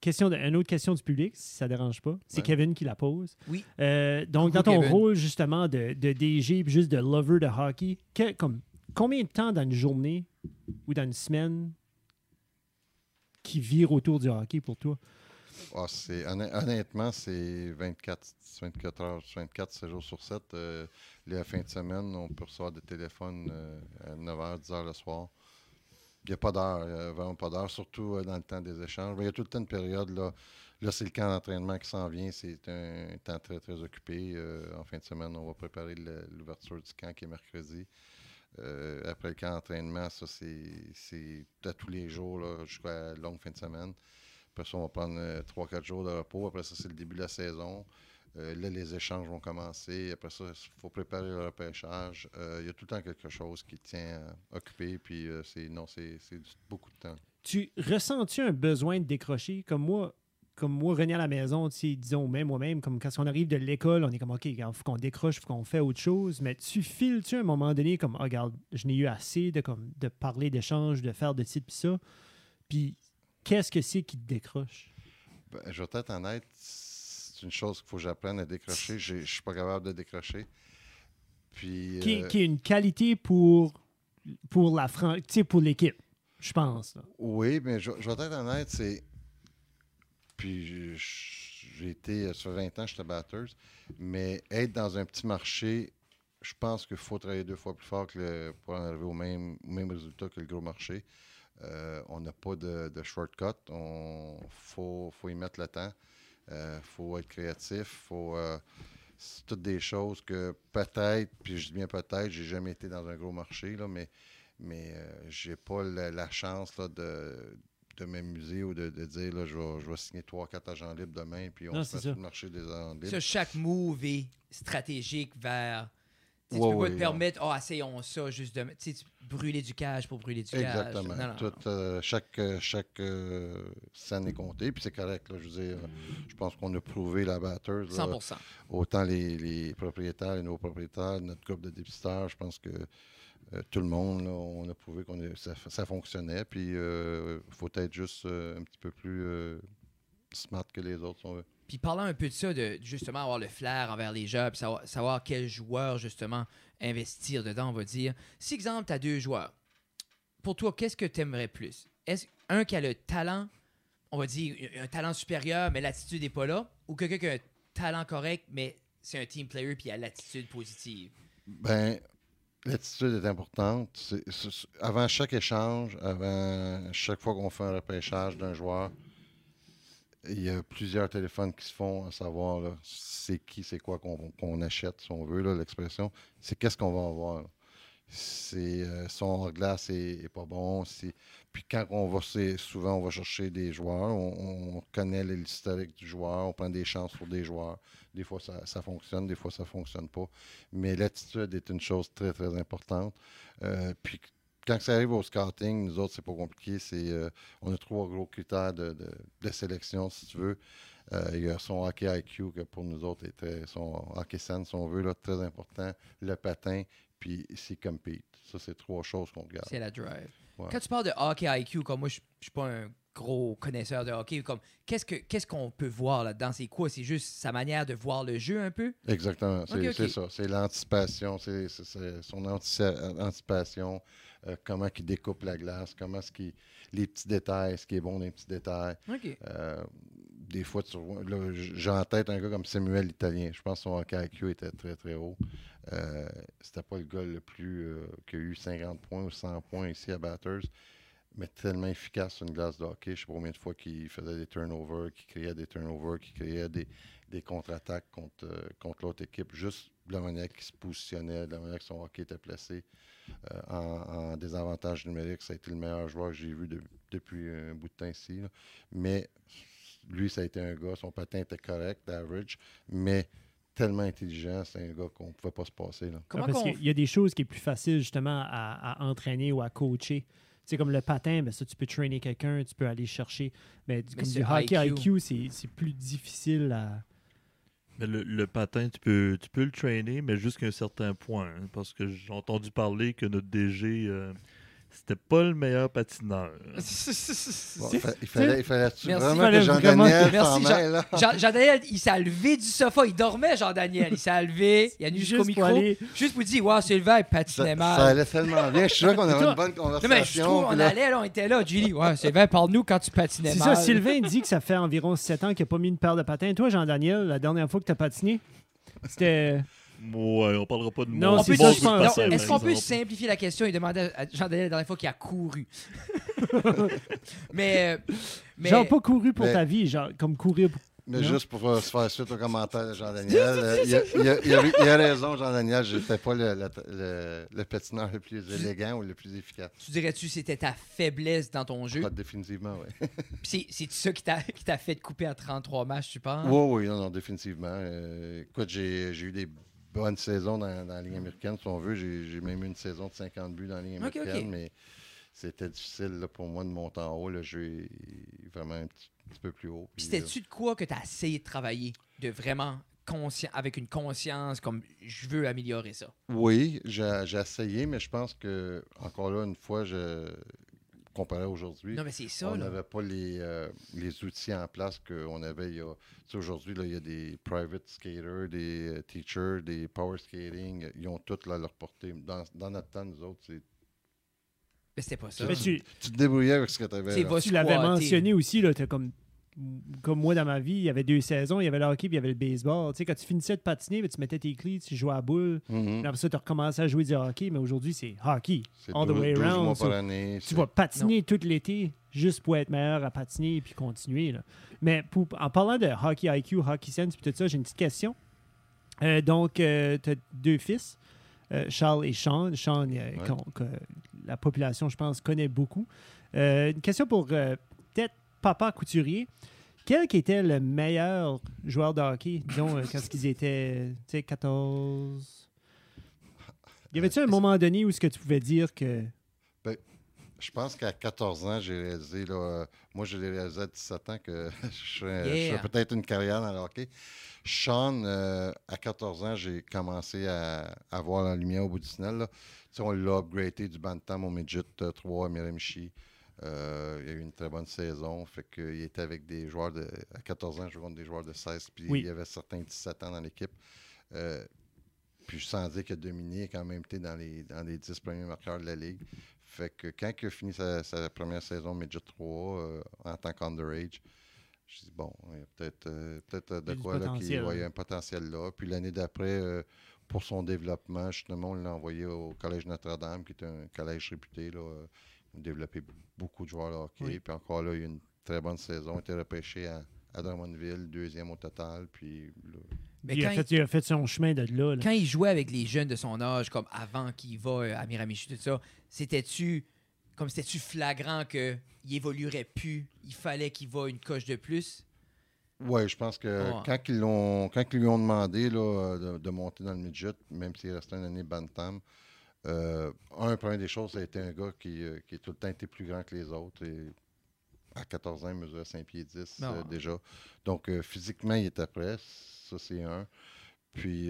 question de, une autre question du public, si ça ne dérange pas. C'est Ouais. Kevin qui la pose. Oui. Euh, donc, Coucou, dans ton Kevin. rôle, justement, de, de DG juste de lover de hockey, que- comme, combien de temps dans une journée ou dans une semaine qui vire autour du hockey pour toi? Ah, honnêtement, c'est 24, 24 heures, 24, 7 jours sur 7. Euh, les fins de semaine, on peut recevoir des téléphones euh, à 9 h, 10 h le soir. Il n'y a pas d'heure, vraiment pas d'heure, surtout euh, dans le temps des échanges. Il y a tout le temps une période, là, là c'est le camp d'entraînement qui s'en vient. C'est un temps très, très occupé. Euh, en fin de semaine, on va préparer l'ouverture du camp qui est mercredi. Après le camp d'entraînement, ça, c'est, à tous les jours, jusqu'à longue fin de semaine. Après ça, on va prendre 3-4 jours de repos. Après ça, c'est le début de la saison. Euh, là, les échanges vont commencer. Après ça, il faut préparer le repêchage. Euh, Il y a tout le temps quelque chose qui tient euh, occupé. Puis, euh, c'est non, c'est beaucoup de temps. Tu ressens-tu un besoin de décrocher? Comme moi, comme moi, René à la maison, disons, même moi-même, comme quand on arrive de l'école, on est comme, OK, il faut qu'on décroche, il faut qu'on fait autre chose. Mais tu files-tu à un moment donné, comme, Ah, regarde, je n'ai eu assez de, comme, de parler d'échanges, de faire de ci, puis ça? Puis, qu'est-ce que c'est qui te décroche? Ben, je vais être honnête, c'est une chose qu'il faut que j'apprenne à décrocher. Je suis pas capable de décrocher. Puis, Qui, euh, qui est une qualité pour, pour la Fran- pour l'équipe, je pense. là. Oui, mais je, je vais être honnête, c'est. Puis j'ai été. Ça fait 20 ans j'étais batteuse. Mais être dans un petit marché, je pense qu'il faut travailler deux fois plus fort que le- pour en arriver au même, au même résultat que le gros marché. Euh, on n'a pas de, de shortcut. Il faut, faut y mettre le temps. Il faut être créatif. Faut, euh, c'est toutes des choses que peut-être, puis je dis bien peut-être, j'ai jamais été dans un gros marché, là, mais mais euh, j'ai pas la, la chance là, de, de m'amuser ou de, de dire là, je, vais, je vais signer 3-4 agents libres demain, puis on Non, se met sur le marché des agents libres. Ça, chaque move est stratégique vers. Tu Ouais, peux pas te permettre, oh, essayons ça juste demain. Tu brûler du cash pour brûler du cash. Exactement. Tout, non. euh, chaque euh, chaque euh, scène est comptée, puis c'est correct. Là, je veux dire, je pense qu'on a prouvé la batteuse. là, 100%. autant les, les propriétaires et nos propriétaires, notre groupe de dépisteurs, je pense que euh, tout le monde, là, on a prouvé que ça, ça fonctionnait. Puis il faut être juste un petit peu plus smart que les autres, si on veut. Puis parlant un peu de ça, de justement avoir le flair envers les jeux, puis savoir, savoir quel joueur justement investir dedans, on va dire. Si, exemple, tu as deux joueurs, pour toi, qu'est-ce que tu aimerais plus? Est-ce un qui a le talent, on va dire un talent supérieur, mais l'attitude n'est pas là, ou quelqu'un qui a un talent correct, mais c'est un team player puis il a l'attitude positive? Ben, l'attitude est importante. Avant chaque échange, avant chaque fois qu'on fait un repêchage d'un joueur, il y a plusieurs téléphones qui se font à savoir c'est qui, c'est quoi qu'on achète, si on veut, l'expression. C'est qu'est-ce qu'on va avoir. là. Euh, son hors-glace est, est pas bon. Puis quand on va, souvent, on va chercher des joueurs, on, on connaît l'historique du joueur, on prend des chances pour des joueurs. Des fois, ça, ça fonctionne, des fois, ça fonctionne pas. Mais l'attitude est une chose très, très importante. Euh, puis quand ça arrive au scouting, nous autres, c'est pas compliqué. C'est, euh, on a trois gros critères de, de- de sélection, si tu veux. Euh, il y a son hockey IQ, que pour nous autres est très, son hockey sense, si on veut, là, très important. Le patin, puis s'il compete. Ça, c'est trois choses qu'on regarde. C'est la drive. Ouais. Quand tu parles de hockey IQ, comme moi, je ne suis pas un gros connaisseur de hockey, comme qu'est-ce que qu'est-ce qu'on peut voir là-dedans? C'est quoi? C'est juste sa manière de voir le jeu un peu? Exactement, c'est ça. C'est l'anticipation, c'est son antici- anticipation, euh, comment il découpe la glace, comment ce qui, les petits détails, ce qui est bon dans les petits détails. Euh, des fois, tu vois, j'ai en tête un gars comme Samuel Italien. Je pense que son hockey IQ était très, très haut. Euh, C'était pas le gars le plus euh, qui a eu 50 points ou 100 points ici à Batters, mais tellement efficace sur une glace de hockey. Je sais pas combien de fois qu'il faisait des turnovers, qu'il créait des turnovers, qu'il créait des, des contre-attaques contre, contre l'autre équipe, juste de la manière qu'il se positionnait, de la manière que son hockey était placé. Euh, en, en désavantage numérique, ça a été le meilleur joueur que j'ai vu de- depuis un bout de temps ici. là. Mais lui, ça a été un gars, son patin était correct, d'average, mais tellement intelligent, c'est un gars qu'on ne pouvait pas se passer. Là. Comment Ouais, parce qu'il y a des choses qui est plus facile justement à, à entraîner ou à coacher. C'est comme le patin, ben ça, tu peux trainer quelqu'un, tu peux aller chercher. Mais, du- Mais comme du hockey IQ. IQ, c'est c'est plus difficile à. Mais le, le patin, tu peux, tu peux le traîner, mais jusqu'à un certain point. hein, parce que j'ai entendu parler que notre DG, euh, c'était pas le meilleur patineur. Bon, il, fa- il fallait, il fallait Merci. vraiment Fallait que Jean-Daniel Jean- Jean-Daniel, il s'est levé du sofa. Il dormait, Jean-Daniel. Il s'est levé. Il a nu jusqu'au micro. aller- Juste pour dire, wow, Sylvain, il Ça, patinait ça mal. allait tellement bien. Je suis sûr qu'on avait une bonne Non, mais je conversation. trouve, on là- allait, là, on était là. Julie, ouais, Sylvain, parle-nous quand tu patinais C'est mal. ça, Sylvain dit que ça fait environ 7 ans qu'il n'a pas mis une paire de patins. Toi, Jean-Daniel, la dernière fois que tu as patiné, c'était. Ouais, on parlera pas de Non, c'est ça, je Est-ce qu'on peut simplifier la question et demander à Jean-Daniel la dernière fois qu'il a couru? mais, euh, mais Genre pas couru pour Mais- ta vie, genre comme courir pour. Mais Non? juste pour euh, se faire suite au commentaire de Jean-Daniel, euh, il, a, il a- il a- il a raison, Jean-Daniel. Je n'étais pas le, le, le- le patineur le plus élégant ou le plus efficace. tu dirais-tu c'était ta faiblesse dans ton jeu? Pas définitivement, oui. Puis c'est- c'est ça qui t'a qui t'a fait te couper à 33 matchs, tu penses? Oui, oui, non, non, définitivement. Euh, écoute, j'ai j'ai eu des bonnes saisons dans, dans la Ligue américaine, si on veut. J'ai j'ai même eu une saison de 50 buts dans la Ligue américaine, mais c'était difficile là, pour moi de monter en haut. Le jeu est vraiment un petit, peu plus haut. Puis Puis, euh, c'était-tu de quoi que tu as essayé de travailler, de vraiment conscient, avec une conscience comme je veux améliorer ça? Oui, j'ai j'ai essayé, mais je pense que, encore là, une fois, je comparé à aujourd'hui, Non, mais c'est ça, on n'avait pas les, euh, les outils en place qu'on avait il y a. Tu aujourd'hui, là, il y a des private skaters, des euh, teachers, des power skating. Ils ont tout là, à leur portée. Dans, dans notre temps, nous autres, c'est- Mais c'était pas ça. Mais tu, tu te débrouillais avec ce que tu avais. Tu l'avais mentionné aussi, là, t'as comme, comme moi dans ma vie, il y avait deux saisons, il y avait le hockey puis il y avait le baseball. Tu sais, quand tu finissais de patiner, ben, tu mettais tes clés, tu jouais à boule. Mhm. Après ça, tu recommençais à jouer du hockey, mais aujourd'hui, c'est hockey. C'est all the 12 way 12 around, so. Tu vas patiner tout l'été juste pour être meilleur à patiner et puis continuer. Là. Mais pour- en parlant de hockey IQ, hockey sense puis tout ça, j'ai une petite question. Euh, donc, tu as deux fils, euh, Charles et Sean. Sean, euh, Ouais. la population, je pense, connaît beaucoup. Euh, une question pour euh, Papa Couturier. Quel qui était le meilleur joueur de hockey, disons, euh, quand ils étaient, tu sais, 14... Y avait-tu un moment donné où ce que tu pouvais dire que... Je pense qu'à 14 ans, j'ai réalisé, là, euh, moi, je l'ai réalisé à 17 ans que je Yeah. peut-être une carrière dans le hockey. Sean, euh, à 14 ans, j'ai commencé à, à voir la lumière au bout du tunnel. là. Tu sais, on l'a upgradé du Bantam au Midget euh, 3 à Miramichi. Euh, il a eu une très bonne saison. Fait qu'il était avec des joueurs de. À 14 ans, je contre des joueurs de 16. Puis Oui. il y avait certains 17 ans dans l'équipe. Euh, puis sans dire que Dominique a quand même été dans les, dans les 10 premiers marqueurs de la Ligue. Fait que quand il a fini sa, sa première saison Midget 3 euh, en tant qu'underage, je dis bon, il y a peut-être euh, Il de quoi là, qui, potentiel, ouais, y a un potentiel là. Puis l'année d'après, pour son développement, justement, on l'a envoyé au Collège Notre-Dame, qui est un collège réputé. Là, développé beaucoup de joueurs de hockey. Oui. Puis encore là, il y a eu une très bonne saison. Il a été repêché à, à Drummondville, deuxième au total. Puis là, Mais il, a quand, fait, il a fait son chemin de là. là. quand il jouait avec les jeunes de son âge, comme avant qu'il va euh, à Miramichi, tout ça, c'était-tu comme c'était-tu flagrant qu'il évoluerait plus, il fallait qu'il va une coche de plus? Oui, je pense que Ouais. quand, ils l'ont, quand ils lui ont demandé là, de, de monter dans le midget, même s'il restait une année Bantam, euh, un, première des choses, ça a été un gars qui, euh, qui a tout le temps été plus grand que les autres. Et à 14 ans, il mesurait 5 pieds 10 Non. euh, déjà. Donc, physiquement, il était prêt. Ça, c'est un. Puis,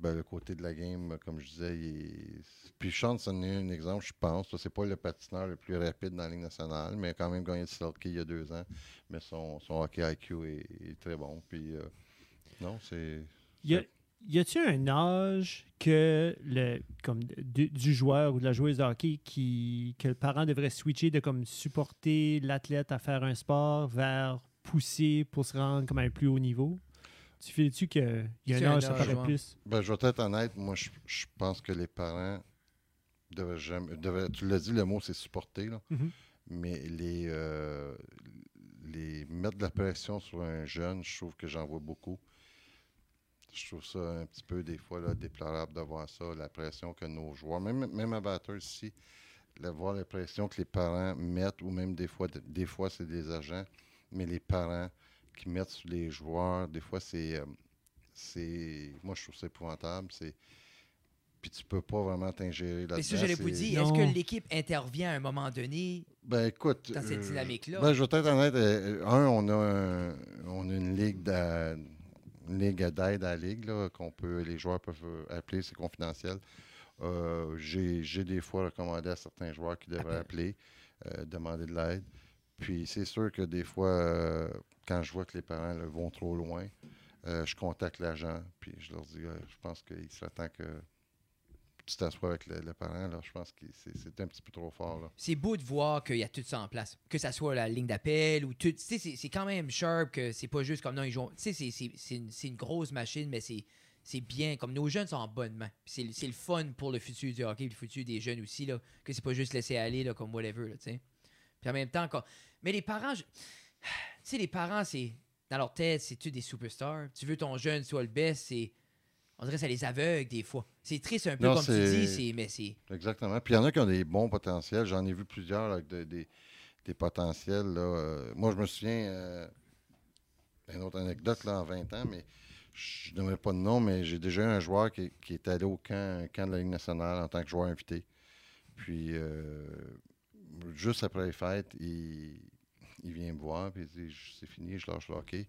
ben, le côté de la game, comme je disais, il est... Puis, Sean, c'en est un exemple, je pense. C'est pas le patineur le plus rapide dans la Ligue nationale, mais il a quand même gagné le Selkie il y a deux ans. Mais son, son hockey IQ est, est très bon. Puis, non, c'est... Y a- y a-tu un âge que le comme du, du joueur ou de la joueuse de hockey qui que le parent devrait switcher de comme supporter l'athlète à faire un sport vers pousser pour se rendre comme à un plus haut niveau? Tu fais-tu qu'il y a un un âge, ça paraît plus? Ben, je vais être honnête, moi, je, je pense que les parents devraient jamais. devraient- tu l'as dit, le mot, c'est supporter, là. Mhm. Mais les, euh, les mettre de la pression sur un jeune, je trouve que j'en vois beaucoup. Je trouve ça un petit peu, des fois, là, déplorable de voir ça, la pression que nos joueurs, même, même abatteurs ici, de voir la pression que les parents mettent, ou même des fois, des fois c'est des agents, mais les parents qui mettent sur les joueurs, des fois, c'est. euh, c'est moi, je trouve ça épouvantable. C'est. Puis tu peux pas vraiment t'ingérer là-dedans. Mais ça, j'allais vous dire, est-ce que l'équipe intervient à un moment donné? ben écoute. Dans cette euh, dynamique-là? Ben, je vais être honnête. euh, un, on a, un- on a une ligue d'a- une ligue d'aide à la ligue qu'on peut, les joueurs peuvent euh, appeler, c'est confidentiel. Euh, J'ai des fois recommandé à certains joueurs qui devraient appeler, euh, demander de l'aide. Puis c'est sûr que des fois, euh, quand je vois que les parents là, vont trop loin, je contacte l'agent, puis je leur dis, je pense qu'il serait temps que tu t'assoies avec le, le parent. Là, je pense que c'est un petit peu trop fort. C'est beau de voir qu'il y a tout ça en place. Que ça soit la ligne d'appel ou tout. C'est- quand même sharp que c'est pas juste comme non, ils jouent. C'est- une, une grosse machine, mais c'est. C'est bien, comme nos jeunes sont en bonne main. C'est le- fun pour le futur du hockey, le futur des jeunes aussi, là, que c'est pas juste laisser aller, là, comme whatever, là, tu sais. Puis en même temps, quand... mais les parents, tu sais, les parents, c'est dans leur tête, c'est-tu des superstars? Tu veux ton jeune soit le best, c'est. On dirait que ça les aveugle des fois. C'est triste un peu Non, comme tu dis, c'est- mais c'est. Exactement. Puis il y en a qui ont des bons potentiels. J'en ai vu plusieurs là, avec de- des, des potentiels. Là. Euh, moi, je me souviens, euh, une autre anecdote là, en 20 ans, mais je ne donnerai pas de nom, mais j'ai déjà eu un joueur qui, qui est allé au camp, camp de la Ligue nationale en tant que joueur invité. Puis, euh, juste après les fêtes, il, il vient me voir, puis il dit C'est fini, je lâche le hockey.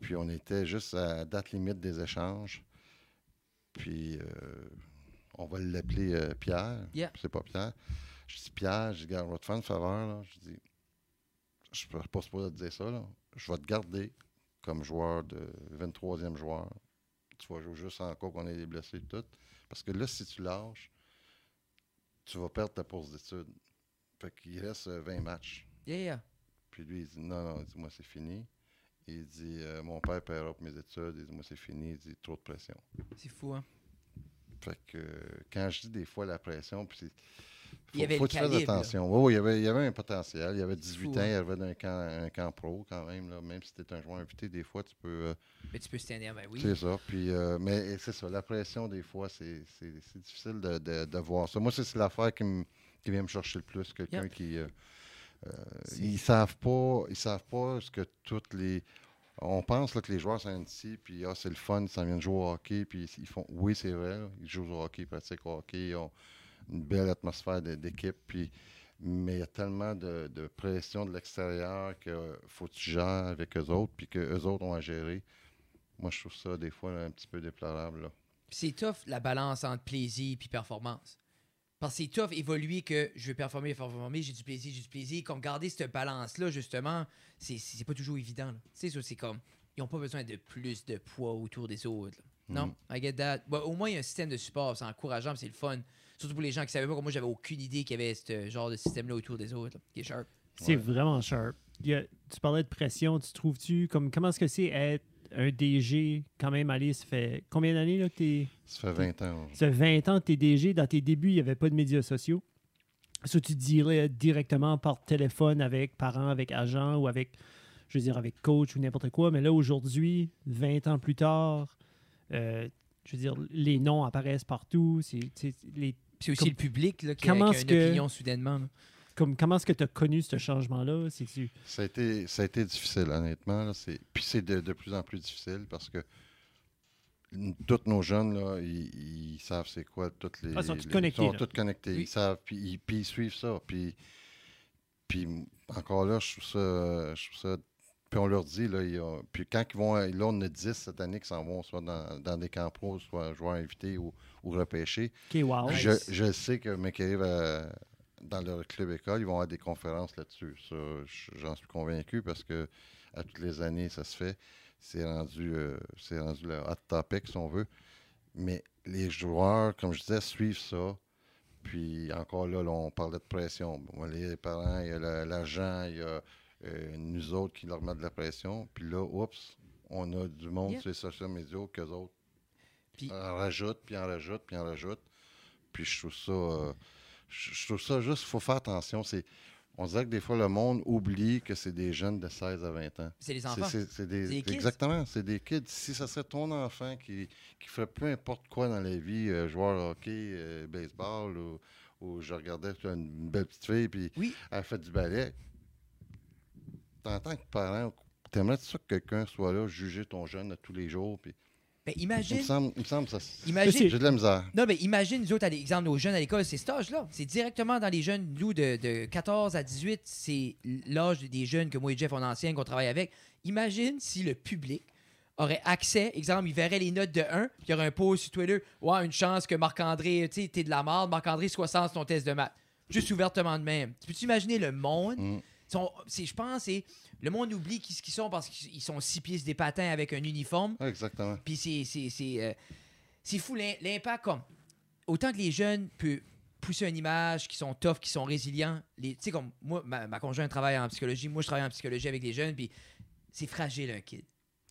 Puis on était juste à date limite des échanges. Puis euh, on va l'appeler euh, Pierre. Yeah. C'est pas Pierre. Je dis Pierre, je dis Garde, votre faire une faveur. Là. Je dis Je ne peux pas supposé te dire ça. Là. Je vais te garder comme joueur de 23e joueur. Tu vas jouer juste encore qu'on ait des blessés et tout. Parce que là, si tu lâches, tu vas perdre ta pause d'études. Fait qu'il reste euh, 20 matchs. Yeah, yeah. Puis lui, il dit non, non, moi, c'est fini. Il dit euh, mon père paiera pour mes études. Il dit moi, c'est fini. Il dit trop de pression. C'est fou, hein? Fait que quand je dis des fois la pression, puis c'est. Il y avait faut le là. attention. Oui, il y avait, il y avait un potentiel. Il y avait 18 fou, ans, hein? il arrivait d'un camp, un camp pro quand même. Là. Même si tu un joueur invité, des fois, tu peux. euh, Mais tu peux se tenir, ben oui. C'est ça. Puis, euh, mais c'est ça, la pression, des fois, c'est difficile de, de- de voir ça. Moi, c'est c'est l'affaire qui, me- qui vient me chercher le plus. Quelqu'un Yep. qui. euh, ils savent pas. Ils savent pas ce que toutes les. On pense là, que les joueurs sont ici, puis ah, c'est le fun, ils s'en viennent jouer au hockey, puis ils font. Oui, c'est vrai, ils jouent au hockey, ils pratiquent au hockey, ils ont une belle atmosphère de- d'équipe, puis. Mais il y a tellement de, de pression de l'extérieur que faut que tu gères avec eux autres, puis que eux autres ont à gérer. Moi, je trouve ça des fois un petit peu déplorable. C'est tough la balance entre plaisir et performance. Parce que c'est tough évoluer que je veux performer, performer, j'ai du plaisir, j'ai du plaisir. Comme garder cette balance-là, justement, c'est c'est pas toujours évident. Tu sais, ça, c'est comme. Ils n'ont pas besoin de plus de poids autour des autres. là. Non, I get that. Bon, au moins, il y a un système de support, c'est encourageant, puis c'est le fun. Surtout pour les gens qui savaient pas, comme moi, j'avais aucune idée qu'il y avait ce genre de système-là autour des autres. là, qui est sharp. C'est Ouais. vraiment sharp. A- tu parlais de pression, tu trouves-tu comme comment est-ce que c'est être un DG quand même allé, ça fait combien d'années là que t'es. Ça fait 20 ans. Ça fait 20 ans que t'es DG, dans tes débuts, il n'y avait pas de médias sociaux. Ça, tu dirais directement par téléphone avec parents, avec agents ou avec, je veux dire, avec coach ou n'importe quoi. Mais là, aujourd'hui, 20 ans plus tard, euh, je veux dire, les noms apparaissent partout. C'est, c'est- les, Puis c'est aussi Comme- le public là, qui, a, comment qui a une que- opinion soudainement. là. Comme, comment est-ce que tu as connu ce changement-là? C'est-tu- Ça a été, ça a été difficile, honnêtement. là. Puis c'est de, de plus en plus difficile parce que tous nos jeunes, là, ils, ils savent c'est quoi toutes les. Ah, ils sont tous connectés, Ils sont tous connectés. Oui. Ils savent, puis ils, puis ils suivent ça. Puis, puis encore là, je trouve ça. Je trouve ça puis on leur dit, là, il y a- puis quand ils vont, là, on a 10 cette année qui s'en vont, soit dans, dans des camps pro, soit joueurs invités ou, ou repêchés. OK, wow. Je, je sais que McCabe, euh, dans leur club école, ils vont avoir des conférences là-dessus. Ça, j'en suis convaincu parce que à toutes les années, ça se fait. C'est rendu, euh, c'est rendu le hot topic, si on veut. Mais les joueurs, comme je disais, suivent ça. Puis encore là, là, on parlait de pression. Bon, les parents, il y a la- l'agent, il y a euh, nous autres qui leur mettent de la pression. Puis là, oups, on a du monde Yeah. sur les social media qu'eux autres Puis- en rajoutent, puis en rajoutent, puis en rajoutent. Puis je trouve ça, euh, je trouve ça juste, il faut faire attention. C'est, on dirait que des fois, le monde oublie que c'est des jeunes de 16 à 20 ans. C'est les enfants. C'est, des, kids. exactement, c'est des kids. Si ça serait ton enfant qui, qui ferait peu importe quoi dans la vie, euh, joueur de hockey, euh, baseball, ou, ou je regardais une belle petite fille, puis Oui. elle fait du ballet. En tant que parent, t'aimerais ça que quelqu'un soit là, juger ton jeune à tous les jours, puis Ben, il imagine. me semble, il me semble ça. Imagine- J'ai de la misère. Non, mais imagine, nous autres, à l'exemple, nos jeunes à l'école, c'est cet âge-là. C'est directement dans les jeunes, nous, de, de 14 à 18, c'est l'âge des jeunes que moi et Jeff, on enseigne, qu'on travaille avec. Imagine si le public aurait accès, exemple, il verrait les notes de 1, puis il y aurait un post sur Twitter, ouais, une chance que Marc-André, tu sais, t'es de la merde, Marc-André 60 sur ton test de maths. Juste ouvertement de même. Tu peux-tu imaginer le monde? Mm. Je pense, c'est le monde oublie qui ce qu'ils sont parce qu'ils sont six pieds des patins avec un uniforme. Exactement. Puis c'est, c'est, c'est, euh, c'est fou l'im- l'impact comme. Autant que les jeunes peuvent pousser une image, qui sont tough, qui sont résilients. Tu sais, comme moi, ma, ma conjointe travaille en psychologie. Moi, je travaille en psychologie avec les jeunes. Puis c'est fragile, un kid.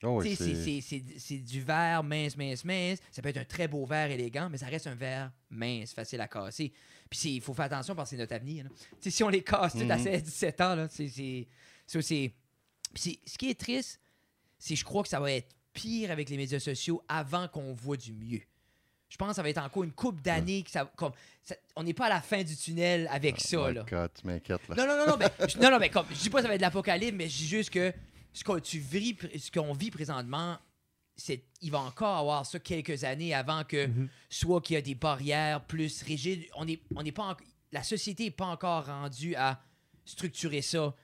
Oh, oui, Tu sais, c'est, c'est- c'est, du verre mince, mince, mince. Ça peut être un très beau verre élégant, mais ça reste un verre mince, facile à casser. Puis il faut faire attention parce que c'est notre avenir. là. Tu sais, si on les casse tous à Mhm. 16, 17 ans, là, c'est, c'est, ce qui est triste, c'est je crois que ça va être pire avec les médias sociaux avant qu'on voit du mieux. Je pense que ça va être encore une coupe d'années que ça, comme, ça- on n'est pas à la fin du tunnel avec ça. Oh là. God, tu m'inquiètes, là. Non, non, non, non, mais, je- non, non, mais comme, je dis pas que ça va être l'apocalypse, mais je dis juste que ce qu'on ce qu'on vit présentement, c'est, il va encore avoir ça quelques années avant que Mhm. soit qu'il y a des barrières plus rigides. On est, on n'est pas, en- la société n'est pas encore rendue à structurer ça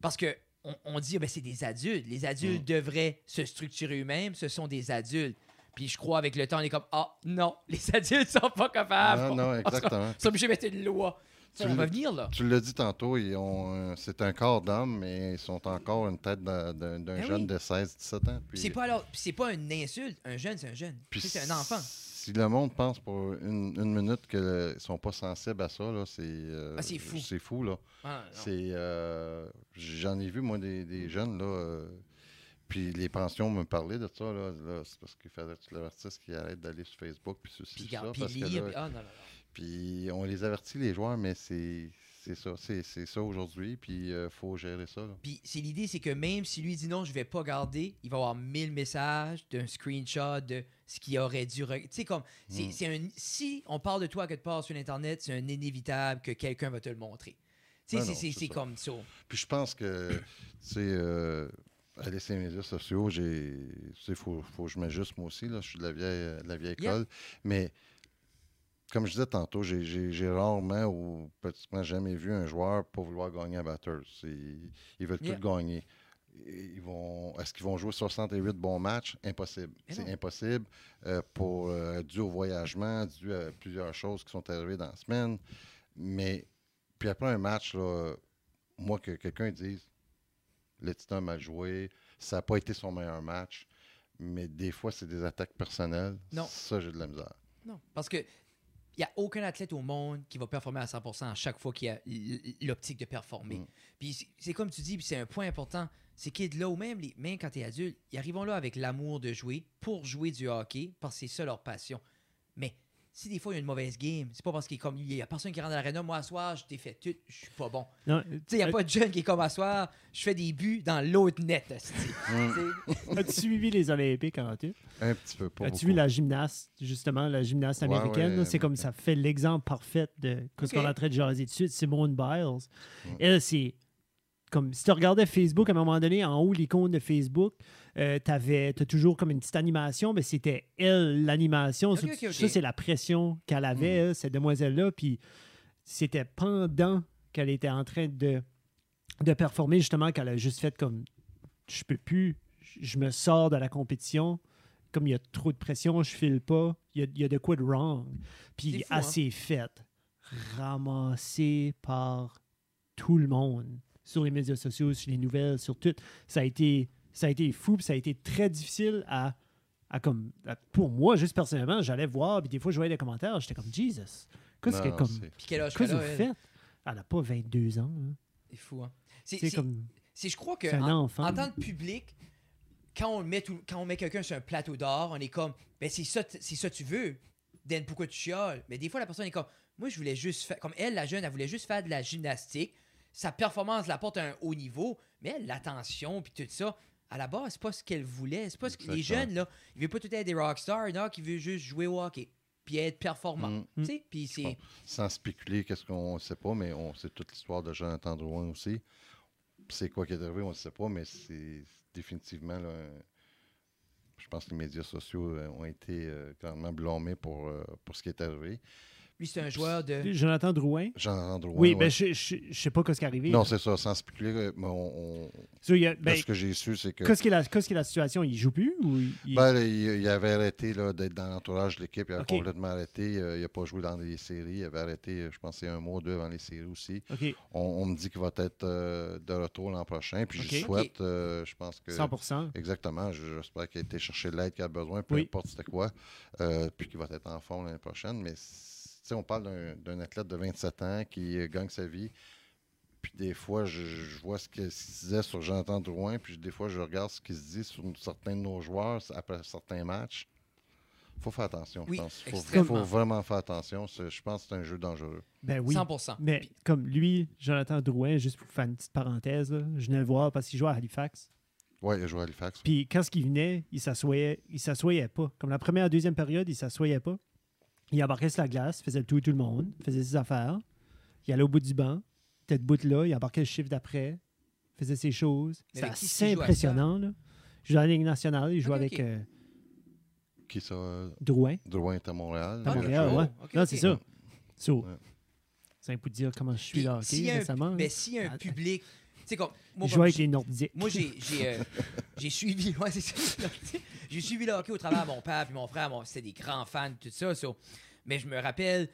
Parce que on, on dit, ah, ben, c'est des adultes. Les adultes Mm. devraient se structurer eux-mêmes. Ce sont des adultes. Puis je crois, avec le temps, on est comme, ah, non, les adultes sont pas capables. Ah, non, exactement. Ils sont obligés de mettre une loi. Ça, Tu on va venir, là. Tu l'as dit tantôt, ils ont, un- c'est un corps d'homme, mais ils sont encore une tête d'un, Ben jeune oui. de 16-17 ans. Puis c'est pas alors, c'est pas une insulte. Un jeune, c'est un jeune. puis c'est un enfant. Si le monde pense pour une, une minute qu'ils ne sont pas sensibles à ça, là, c'est, euh, Ah, c'est fou. C'est fou, là. Ah, euh, j'en ai vu, moi, des, des jeunes, là. euh, puis les pensions me parlaient de ça, là. là, c'est parce qu'il fallait que tu l'avertisses qu'ils arrêtent d'aller sur Facebook, puis ceci, Puis, ça. puis parce que là, ah, non, non, non. puis on les avertit, les joueurs, mais c'est, c'est ça. C'est, c'est ça aujourd'hui, puis il faut gérer ça, là. Puis c'est l'idée, c'est que même si lui dit non, je vais pas garder, il va avoir 1000 messages d'un screenshot de ce qu'il aurait dû. Tu sais, comme, c'est, Mm. c'est un, si on parle de toi quelque part sur Internet, c'est un inévitable que quelqu'un va te le montrer. Tu sais, Ben c'est, comme ça. Puis je pense que, tu sais, euh, aller sur les médias sociaux, j'ai. Tu sais, faut, faut que je m'ajuste moi aussi, là. Je suis de la vieille, de la vieille Yeah. école. Mais, comme je disais tantôt, j'ai- rarement ou pratiquement jamais vu un joueur pas vouloir gagner à Batters. C'est- Ils veulent Yeah. tout gagner. Ils vont, Est-ce qu'ils vont jouer 68 bons matchs? Impossible. C'est impossible euh, pour, euh, dû au voyagement, dû à plusieurs choses qui sont arrivées dans la semaine. Mais, puis après un match, là, moi, que quelqu'un dise le Titan a mal joué, ça n'a pas été son meilleur match, mais des fois, c'est des attaques personnelles. Non. Ça, j'ai de la misère. Non, parce que il n'y a aucun athlète au monde qui va performer à 100% à chaque fois qu'il a l'optique de performer. Mm. Puis c'est- comme tu dis, c'est un point important. Ces kids-là, ou même, les, même quand tu es adulte, ils arrivent là avec l'amour de jouer pour jouer du hockey, parce que c'est ça leur passion. Mais si des fois il y a une mauvaise game, c'est pas parce qu'il est comme il y a personne qui rentre dans l'aréna, moi à soir, je t'ai fait tout, je suis pas bon. Non, Tu sais, il n'y a pas de jeune qui est comme à soir, je fais des buts dans l'autre net. Mm. As-tu suivi les Olympiques en tu Un petit peu, pas As-tu vu la gymnaste, justement, la gymnaste Ouais, américaine? ouais, c'est comme ça fait l'exemple parfait de ce qu'on est en train de jaser tout de suite. Simone Biles. Mm. Elle, c'est comme si tu regardais Facebook à un moment donné, en haut, l'icône de Facebook, euh, tu as toujours comme une petite animation, mais c'était elle, l'animation. Ça, c'est la pression qu'elle avait, Mm. elle, cette demoiselle-là. Puis c'était pendant qu'elle était en train de, de performer, justement, qu'elle a juste fait comme je peux plus, je me sors de la compétition. Comme il y a trop de pression, je file pas. Il y a, il y a de quoi de wrong. Puis fou, elle hein? faite ramasser par tout le monde sur les médias sociaux, sur les nouvelles, sur tout. Ça a été, ça a été fou, puis ça a été très difficile à, à comme, à- pour moi, juste personnellement, j'allais voir, puis des fois, je voyais des commentaires, j'étais comme, Jesus, qu'est-ce que, comme, qu'est-ce qu'elle que a, vous elle? faites? Elle n'a pas 22 ans. hein. C'est fou, hein? C'est C'est c'est- comme, c'est- je crois que c'est un en- enfant. En tant que public, quand on met, tout- quand on met quelqu'un sur un plateau d'or, on est comme, ben c'est ça, c'est ça que tu veux. Dan, pourquoi tu chiales? Mais des fois, la personne est comme, moi, je voulais juste faire, comme elle, la jeune, elle voulait juste faire de la gymnastique. Sa performance la porte à un haut niveau, mais elle, l'attention, puis tout ça, à la base, c'est pas ce qu'elle voulait. C'est pas ce que les jeunes, là, ils veulent pas tout être des rockstars, non, qui veulent juste jouer au hockey, puis être performant. Mm. Tu sais, puis c'est. Sans spéculer, qu'est-ce qu'on ne sait pas, mais on sait toute l'histoire de Jonathan Drouin aussi. C'est quoi qui est arrivé, on ne sait pas, mais c'est définitivement. là, je pense que les médias sociaux euh, ont été euh, grandement blâmés pour, euh, pour ce qui est arrivé. Lui, c'est un joueur de. Jonathan Drouin? Jonathan Drouin. Oui, ouais. ben, je, je, je sais pas ce qui est arrivé. Non, c'est ça, sans spéculer. mais on- on- So, il y a- là, ben, ce que j'ai su, c'est que. qu'est-ce qui est la, qu'est-ce la situation? Il joue plus ou il- Ben, là, il, il avait arrêté là, d'être dans l'entourage de l'équipe. Il a complètement arrêté. Euh, il n'a pas joué dans les séries. Il avait arrêté, euh, je pense, c'est un mois ou deux avant les séries aussi. OK, On, on me dit qu'il va être euh, de retour l'an prochain. Puis je souhaite, euh, je pense que. 100 Exactement. Je- J'espère qu'il a été chercher l'aide qu'il a besoin, peu Oui. importe c'était quoi. euh, puis qu'il va être en fond l'année prochaine. Mais sais, on parle d'un- d'un athlète de 27 ans qui euh, gagne sa vie. Puis des fois, je, je vois ce qu'il disait sur Jonathan Drouin. Puis des fois, je regarde ce qui se dit sur certains de nos joueurs après certains matchs. Il faut faire attention, je pense. Il faut, vraiment faire attention. Je pense que c'est un jeu dangereux. Ben oui. 100%. Mais Puis- comme lui, Jonathan Drouin, juste pour faire une petite parenthèse, là, je venais le voir parce qu'il jouait à Halifax. Oui, il a joué à Halifax. Puis quand ce qu'il venait, il s'assoyait, il s'assoyait pas. Comme la première, deuxième période, il s'assoyait pas. Il embarquait sur la glace, faisait le tout tout le monde, faisait ses affaires. Il allait au bout du banc, était debout là, il embarquait le chiffre d'après, faisait ses choses. C'était assez impressionnant. Là. Il jouait à la Ligue nationale, il jouait avec euh, Qui ça euh, Drouin Drouin est à Montréal. à Ah, Montréal. ouais. Non, c'est ça. So, Ouais. C'est un peu de dire comment je suis là, s'il y a un- récemment. Mais s'il y a un Ah, public, sais, comme. Moi, comme avec j'ai- les Nordiques. moi, j'ai j'ai, euh, j'ai suivi, ouais, c'est ça. j'ai suivi le hockey au travers de mon père puis mon frère. Mon, c'était des grands fans, tout ça. so. Mais je me rappelle,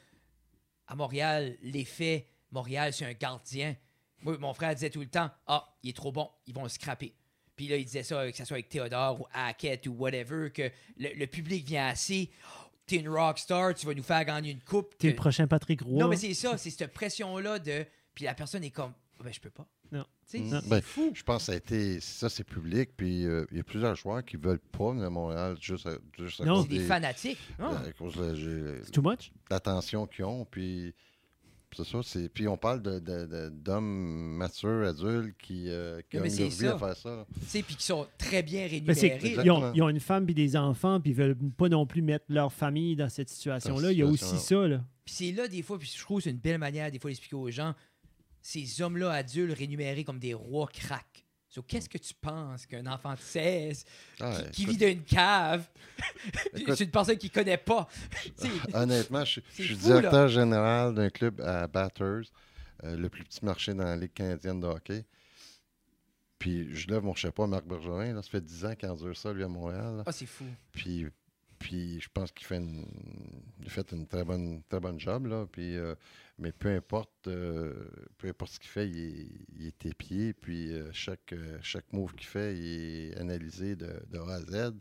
à Montréal, l'effet Montréal, c'est un gardien. Moi, mon frère disait tout le temps Ah, il est trop bon, ils vont le scraper. Puis là, il disait ça, que ce soit avec Théodore ou Hackett ou whatever, que le, le public vient assez. Oh, T'es une rockstar, tu vas nous faire gagner une coupe. T'es le prochain Patrick Roy. non, mais c'est ça, c'est cette pression-là de. Puis la personne est comme, ben, je peux pas. Non. Tu sais, c'est Ben, fou. Je pense que ça a été. Ça, c'est public. Puis euh, il y a plusieurs joueurs qui veulent pas venir à Montréal juste à, juste à Non. cause C'est des des- fanatiques. Ah. à cause de too much? l'attention qu'ils ont. Puis c'est ça. c'est- Puis on parle de- d'hommes matures, adultes qui, euh, qui ont une vie ça. à faire ça. là. Tu sais, puis qui sont très bien Ben, rémunérés. ils, ont, Exactement. ils ont une femme et des enfants, puis ils veulent pas non plus mettre leur famille dans cette situation-là. Il y a aussi ça, là. Puis c'est là, des fois, puis je trouve que c'est une belle manière, des fois, d'expliquer aux gens, ces hommes-là adultes rémunérés comme des rois. So, qu'est-ce que tu penses qu'un enfant de 16 Ah, qui, vit dans une cave, c'est une personne qui connaît pas. Sais, Honnêtement, je, suis fou, directeur général d'un club à Batters, euh, le plus petit marché dans la Ligue canadienne de hockey. Puis je lève mon chapeau à Marc Bergerin. Là, ça fait 10 ans qu'il endure ça, lui, à Montréal. Ah, c'est fou. Puis, puis je pense qu'il fait une, il fait une très bonne, très bonne job. Là, puis, euh, mais peu importe, euh, peu importe ce qu'il fait, il est, il est épié. Puis euh, chaque, chaque move qu'il fait, il est analysé de, de A à Z.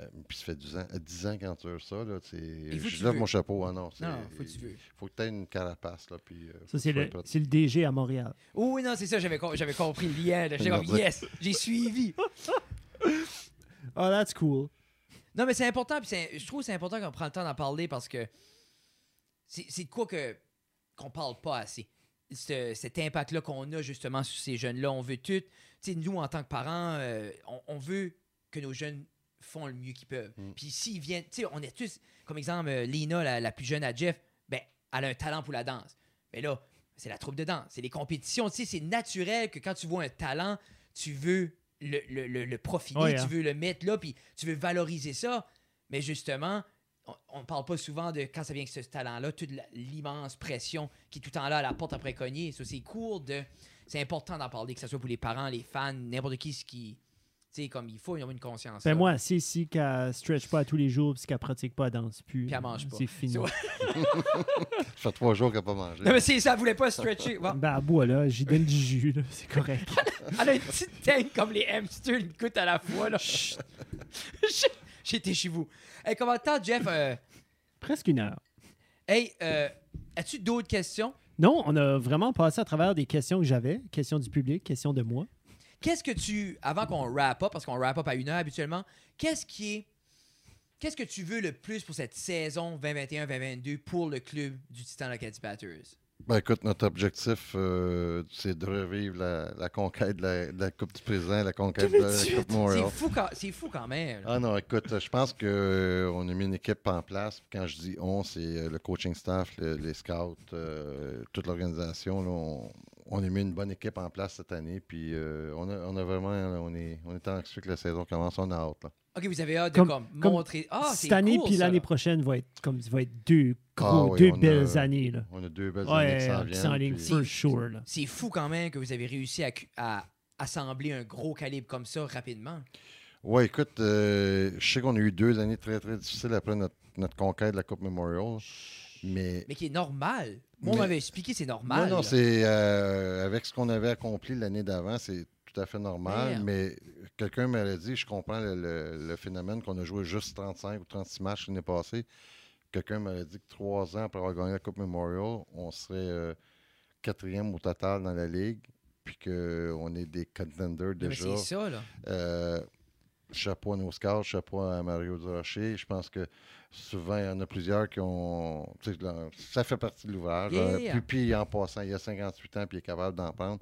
Euh, puis ça fait 10 ans, euh, 10 ans qu'il endure ça. Là, tu je lève veux. mon chapeau. Ah non, Non, faut que tu veux. faut que tu aies une carapace. Là, puis, Ça, c'est tu le, le DG à Montréal. Oh, oui, non, c'est ça, j'avais, com- j'avais compris le lien. Nordique. yes, j'ai suivi. Oh, that's cool. Non, mais c'est important, puis je trouve que c'est important qu'on prenne le temps d'en parler parce que c'est, de quoi que, qu'on parle pas assez. Ce- cet impact-là qu'on a justement sur ces jeunes-là, on veut tout. Tu sais, nous, en tant que parents, euh, on, on veut que nos jeunes font le mieux qu'ils peuvent. Mm. Puis s'ils viennent, tu sais, on est tous, comme exemple, euh, Lina, la, la plus jeune à Jeff, ben, elle a un talent pour la danse. Mais là, c'est la troupe de danse, c'est les compétitions. Tu sais, c'est naturel que quand tu vois un talent, tu veux le, le, le- le profiler, tu hein. veux le mettre là, puis tu veux valoriser ça. Mais justement, on ne parle pas souvent de quand ça vient avec ce talent-là, toute l'immense pression qui est tout le temps là à la porte après cogner. Ça, c'est cool de. C'est important d'en parler, que ce soit pour les parents, les fans, n'importe qui, ce qui. Tu sais, comme il faut, ils ont une conscience. Ben là. moi, si, si qu'elle stretch pas tous les jours, puis qu'elle pratique pas, elle danse plus. Puis elle mange pas. C'est fini. C'est- Ça fait trois jours qu'elle n'a pas mangé. Non, mais c'est ça, elle voulait pas stretcher. Bon. Ben, elle boit, là. J'y donne du jus, là. C'est correct. Elle a une petite tête comme les hamsters, une goutte à la fois. Là. Chut. J'étais chez vous. Hey, comment t'as, Jeff? euh, Presque une heure. hey, euh, as-tu d'autres questions? Non, on a vraiment passé à travers des questions que j'avais. Questions du public, questions de moi. Qu'est-ce que tu, avant qu'on wrap up, parce qu'on wrap up à une heure habituellement, qu'est-ce qui est, qu'est-ce que tu veux le plus pour cette saison 2021-2022 pour le club du Titan Acadie Batters? Ben, écoute, notre objectif, euh, c'est de revivre la, la conquête de la, de la Coupe du Président, la conquête de la Coupe C'est Montréal. fou, quand, c'est fou quand même. Ah non, écoute, je pense qu'on a mis une équipe en place. Quand je dis on, c'est euh, le coaching staff, le- les scouts, euh, toute l'organisation. On, on a mis une bonne équipe en place cette année. Puis euh, on, a, on a vraiment, on est, on est anxieux que la saison commence. On a hâte. Là. Ok, vous avez hâte de Comme- montrer. Ah, Cette année cool, puis l'année prochaine va être comme va être deux gros, Ah oui, deux a- belles années là. On a deux belles années qui s'en puis- sure. C'est fou quand même que vous avez réussi à assembler un gros calibre comme ça rapidement. Oui, écoute, euh, je sais qu'on a eu deux années très, très difficiles après notre, notre conquête de la Coupe Memorial. Mais Mais qui est normal. Moi, on m'avait expliqué, c'est normal. Non, non, c'est euh, avec ce qu'on avait accompli l'année d'avant, c'est tout à fait normal. Merde. Mais quelqu'un m'avait dit, je comprends le, le- le phénomène qu'on a joué juste 35 ou 36 matchs l'année passée. Quelqu'un m'avait dit que trois ans après avoir gagné la Coupe Memorial, on serait euh, quatrième au total dans la ligue, puis qu'on est des contenders déjà. c'est ça, là. Euh, chapeau à nos scouts, chapeau à Mario Durocher. Je pense que souvent, il y en a plusieurs qui ont. Ça fait partie de l'ouvrage. Yeah. Puis, puis, en passant, il y a 58 ans, puis il est capable d'en prendre.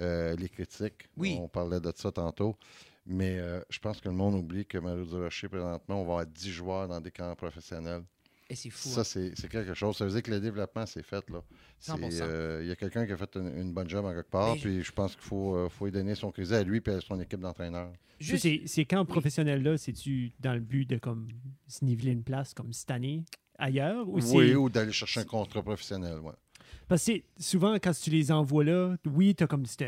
Euh, les critiques, Oui. on parlait de ça tantôt. Mais euh, je pense que le monde oublie que Mario Durocher, présentement, on va avoir 10 joueurs dans des camps professionnels. Et c'est fou. Ça, hein. c'est quelque chose. Ça veut dire que le développement, c'est fait. là. C'est, 100%. euh, Il y a quelqu'un qui a fait une, une bonne job en quelque part, Mais puis je pense qu'il faut, euh, faut lui donner son crédit à lui et à son équipe d'entraîneurs. Juste- C'est- Ces camps professionnels-là, c'est-tu dans le but de comme se niveler une place comme cette année ailleurs? Ou Oui, ou d'aller chercher un contrat professionnel. Ouais. Parce que souvent, quand tu les envoies là, oui, tu as comme cette,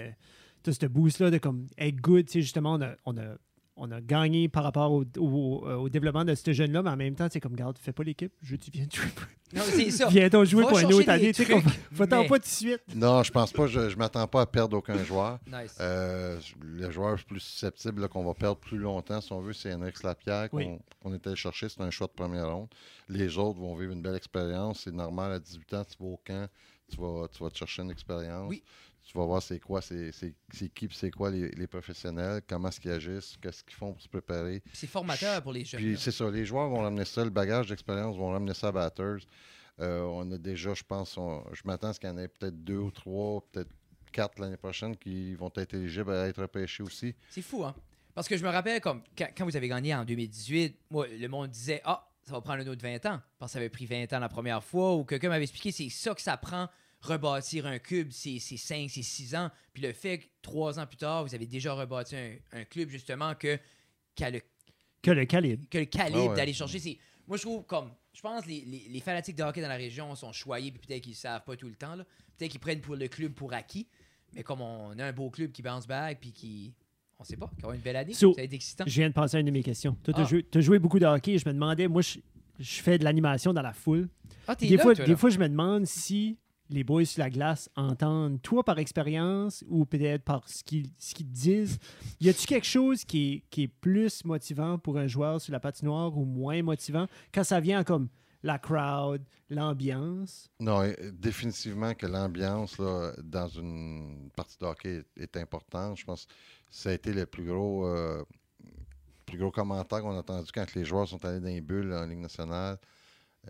as boost-là de comme être good. Tu sais, justement, on a, on a, on a gagné par rapport au, au- euh, au développement de ce jeune-là, mais en même temps, c'est comme, garde, fais pas l'équipe, je tu viens de jouer. Non, c'est ça. Viens donc jouer Va pour une autre année. Tu sais, trucs, qu'on- va-t'en mais- pas tout de suite. Non, je pense pas. Je, je m'attends pas à perdre aucun joueur. Nice. Euh, le joueur plus susceptible qu'on va perdre plus longtemps, si on veut, c'est Henrik Lapierre qu'on Oui. qu'on est allé chercher. C'est un choix de première ronde. Les autres vont vivre une belle expérience. C'est normal, à 18 ans, tu vas au camp, tu vas, tu vas te chercher une expérience. Oui. Tu vas voir c'est quoi, c'est qui, c'est quoi les, les professionnels, comment est-ce qu'ils agissent, qu'est-ce qu'ils font pour se préparer. C'est formateur pour les jeunes. Puis c'est ça, les joueurs vont ramener ça, le bagage d'expérience vont ramener ça à Batters. Euh, on a déjà, je pense, on- je m'attends à ce qu'il y en ait peut-être deux ou trois, peut-être quatre l'année prochaine qui vont être éligibles à être repêchés aussi. C'est fou, hein? Parce que je me rappelle, comme quand, quand vous avez gagné en 2018, moi, le monde disait Ah, ça va prendre un autre 20 ans. Parce que ça avait pris 20 ans la première fois. Ou quelqu'un m'avait expliqué c'est ça que ça prend rebâtir un club, c'est 5, c'est 6 ans. Puis le fait que trois ans plus tard, vous avez déjà rebâti un, un club, justement, que, le Que le calibre. que le calibre Ah ouais. d'aller chercher. C'est, moi, je trouve comme. Je pense que les, les, les fanatiques de hockey dans la région sont choyés, puis peut-être qu'ils ne savent pas tout le temps. là. Peut-être qu'ils prennent pour le club pour acquis. Mais comme on a un beau club qui bounce back, puis qui. On sait pas, qui a une belle année, So, ça va être excitant. Je viens de passer à une de mes questions. Toi, tu Ah. joué, t'as joué beaucoup de hockey et je me demandais, moi, je, je fais de l'animation dans la foule. Ah, t'es Des, là, fois, toi, des là. fois, je me demande si les boys sur la glace entendent, toi par expérience ou peut-être par ce qu'ils, te disent. Y a-tu quelque chose qui est, plus motivant pour un joueur sur la patinoire ou moins motivant? Quand ça vient comme la crowd, l'ambiance? Non, définitivement que l'ambiance dans une partie de hockey est, est importante. Je pense que ça a été le plus gros, euh, plus gros commentaire qu'on a entendu quand les joueurs sont allés dans les bulles en Ligue nationale.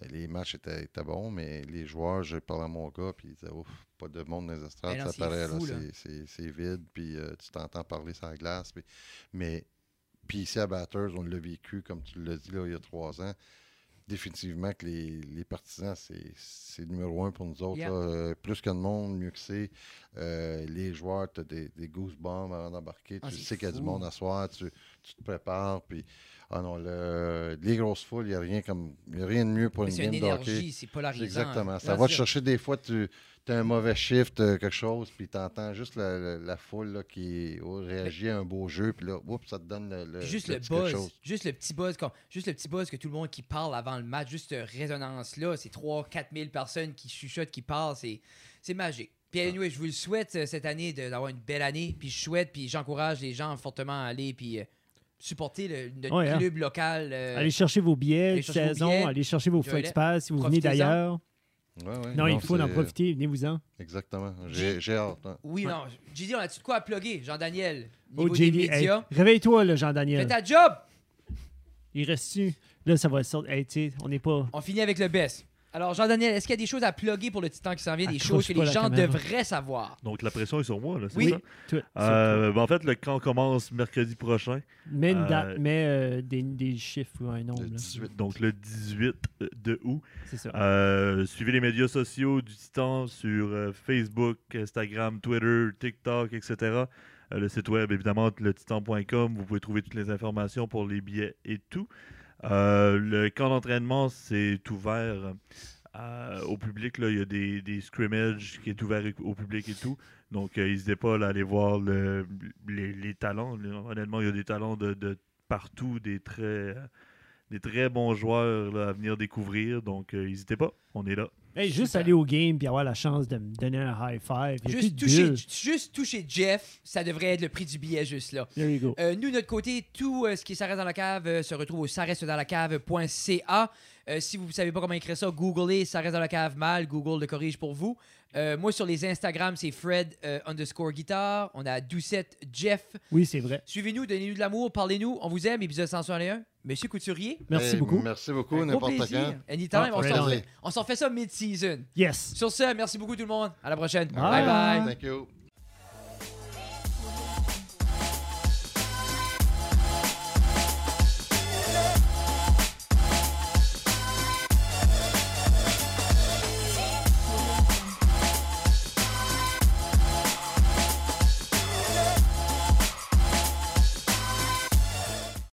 Les matchs étaient, étaient bons, mais les joueurs, j'ai parlé à mon gars, puis il disait Ouf, pas de monde dans les estrades, Ben ça paraît, là, fou, là. c'est- vide, puis euh, tu t'entends parler sur la glace. puis- mais puis ici à Batters, on l'a vécu, comme tu l'as dit là, il y a trois ans. Définitivement que les, les partisans, c'est numéro un pour nous autres. Yeah. là. Euh, plus que de monde, mieux que c'est. Euh, les joueurs, tu as des, des goosebumps avant d'embarquer. Ah, tu sais qu'il y a du monde à soir, tu, tu te prépares. Puis, ah non, le- les grosses foules, il n'y a, rien comme- y a rien de mieux pour Mais une game énergie, c'est polarisant. Exactement. Ça va te chercher des fois, tu as un mauvais shift, euh, quelque chose, puis tu entends juste la, la- la foule là, qui oh, réagit à un beau jeu, puis là, oups, ça te donne le, le- Juste le buzz, chose. juste le petit buzz, comme- juste le petit buzz que tout le monde qui parle avant le match, juste cette résonance-là, c'est 3-4 000 personnes qui chuchotent, qui parlent, c'est, magique. Puis anyway, je vous le souhaite euh, cette année d'avoir une belle année, puis je souhaite, puis j'encourage les gens fortement à aller, puis euh, supporter le, notre Ouais, hein. club local. euh, allez chercher vos billets de saison, billets. allez chercher vos flex pass si vous venez d'ailleurs. Ouais, ouais. Non, il faut en profiter, venez-vous-en. Exactement. J'ai hâte. hein. Oui, non. JD, on a-tu de quoi à plugger? Jean-Daniel, Oh, JD, hey, réveille-toi, là, Fais Jean-Daniel. ta job! Il reste-tu? Là, ça va sortir. Hey, on n'est pas. On finit avec le best. Alors, Jean-Daniel, est-ce qu'il y a des choses à plugger pour le Titan qui s'en vient, des Accroche choses que les gens caméra. devraient savoir? Donc la pression est sur moi, là, c'est Oui. ça? Tout, Euh, ben, en fait, le camp commence mercredi prochain. Mets, une euh, date, mets euh, des, des chiffres ou un nombre. Le là. 18. Donc le 18 de août. C'est ça. Euh, suivez les médias sociaux du Titan sur euh, Facebook, Instagram, Twitter, TikTok, etc. Euh, le site web, évidemment, letitan.com. Vous pouvez trouver toutes les informations pour les billets et tout. Euh, le camp d'entraînement, c'est ouvert euh, au public. Là. Il y a des, scrimmages qui est ouvert au public et tout. Donc, euh, n'hésitez pas à aller voir le- les, talents. Honnêtement, il y a des talents de, partout, des très, des très bons joueurs à venir découvrir. Donc, n'hésitez pas. On est là. Hey, juste aller au game puis avoir la chance de me donner un high five. Juste toucher, juste toucher Jeff, ça devrait être le prix du billet juste là. There you go. Euh, nous, de notre côté, tout euh, ce qui est Ça reste dans la cave euh, se retrouve au ça reste dans la cave.ca. Euh, si vous ne savez pas comment écrire ça, googlez ça reste dans la cave mal, Google le corrige pour vous. Euh, moi, sur les Instagram, c'est Fred euh, underscore guitar. On a Doucette Jeff. Oui, c'est vrai. Suivez-nous, donnez-nous de l'amour, parlez-nous. On vous aime, épisode 161. Monsieur Couturier. Merci Hey, beaucoup. Merci beaucoup, un gros n'importe plaisir. quand. Anytime, Ah, on s'en on. fait, on s'en fait ça mid-season. Yes. Sur ce, merci beaucoup tout le monde. À la prochaine. Bye. bye. bye. Thank you.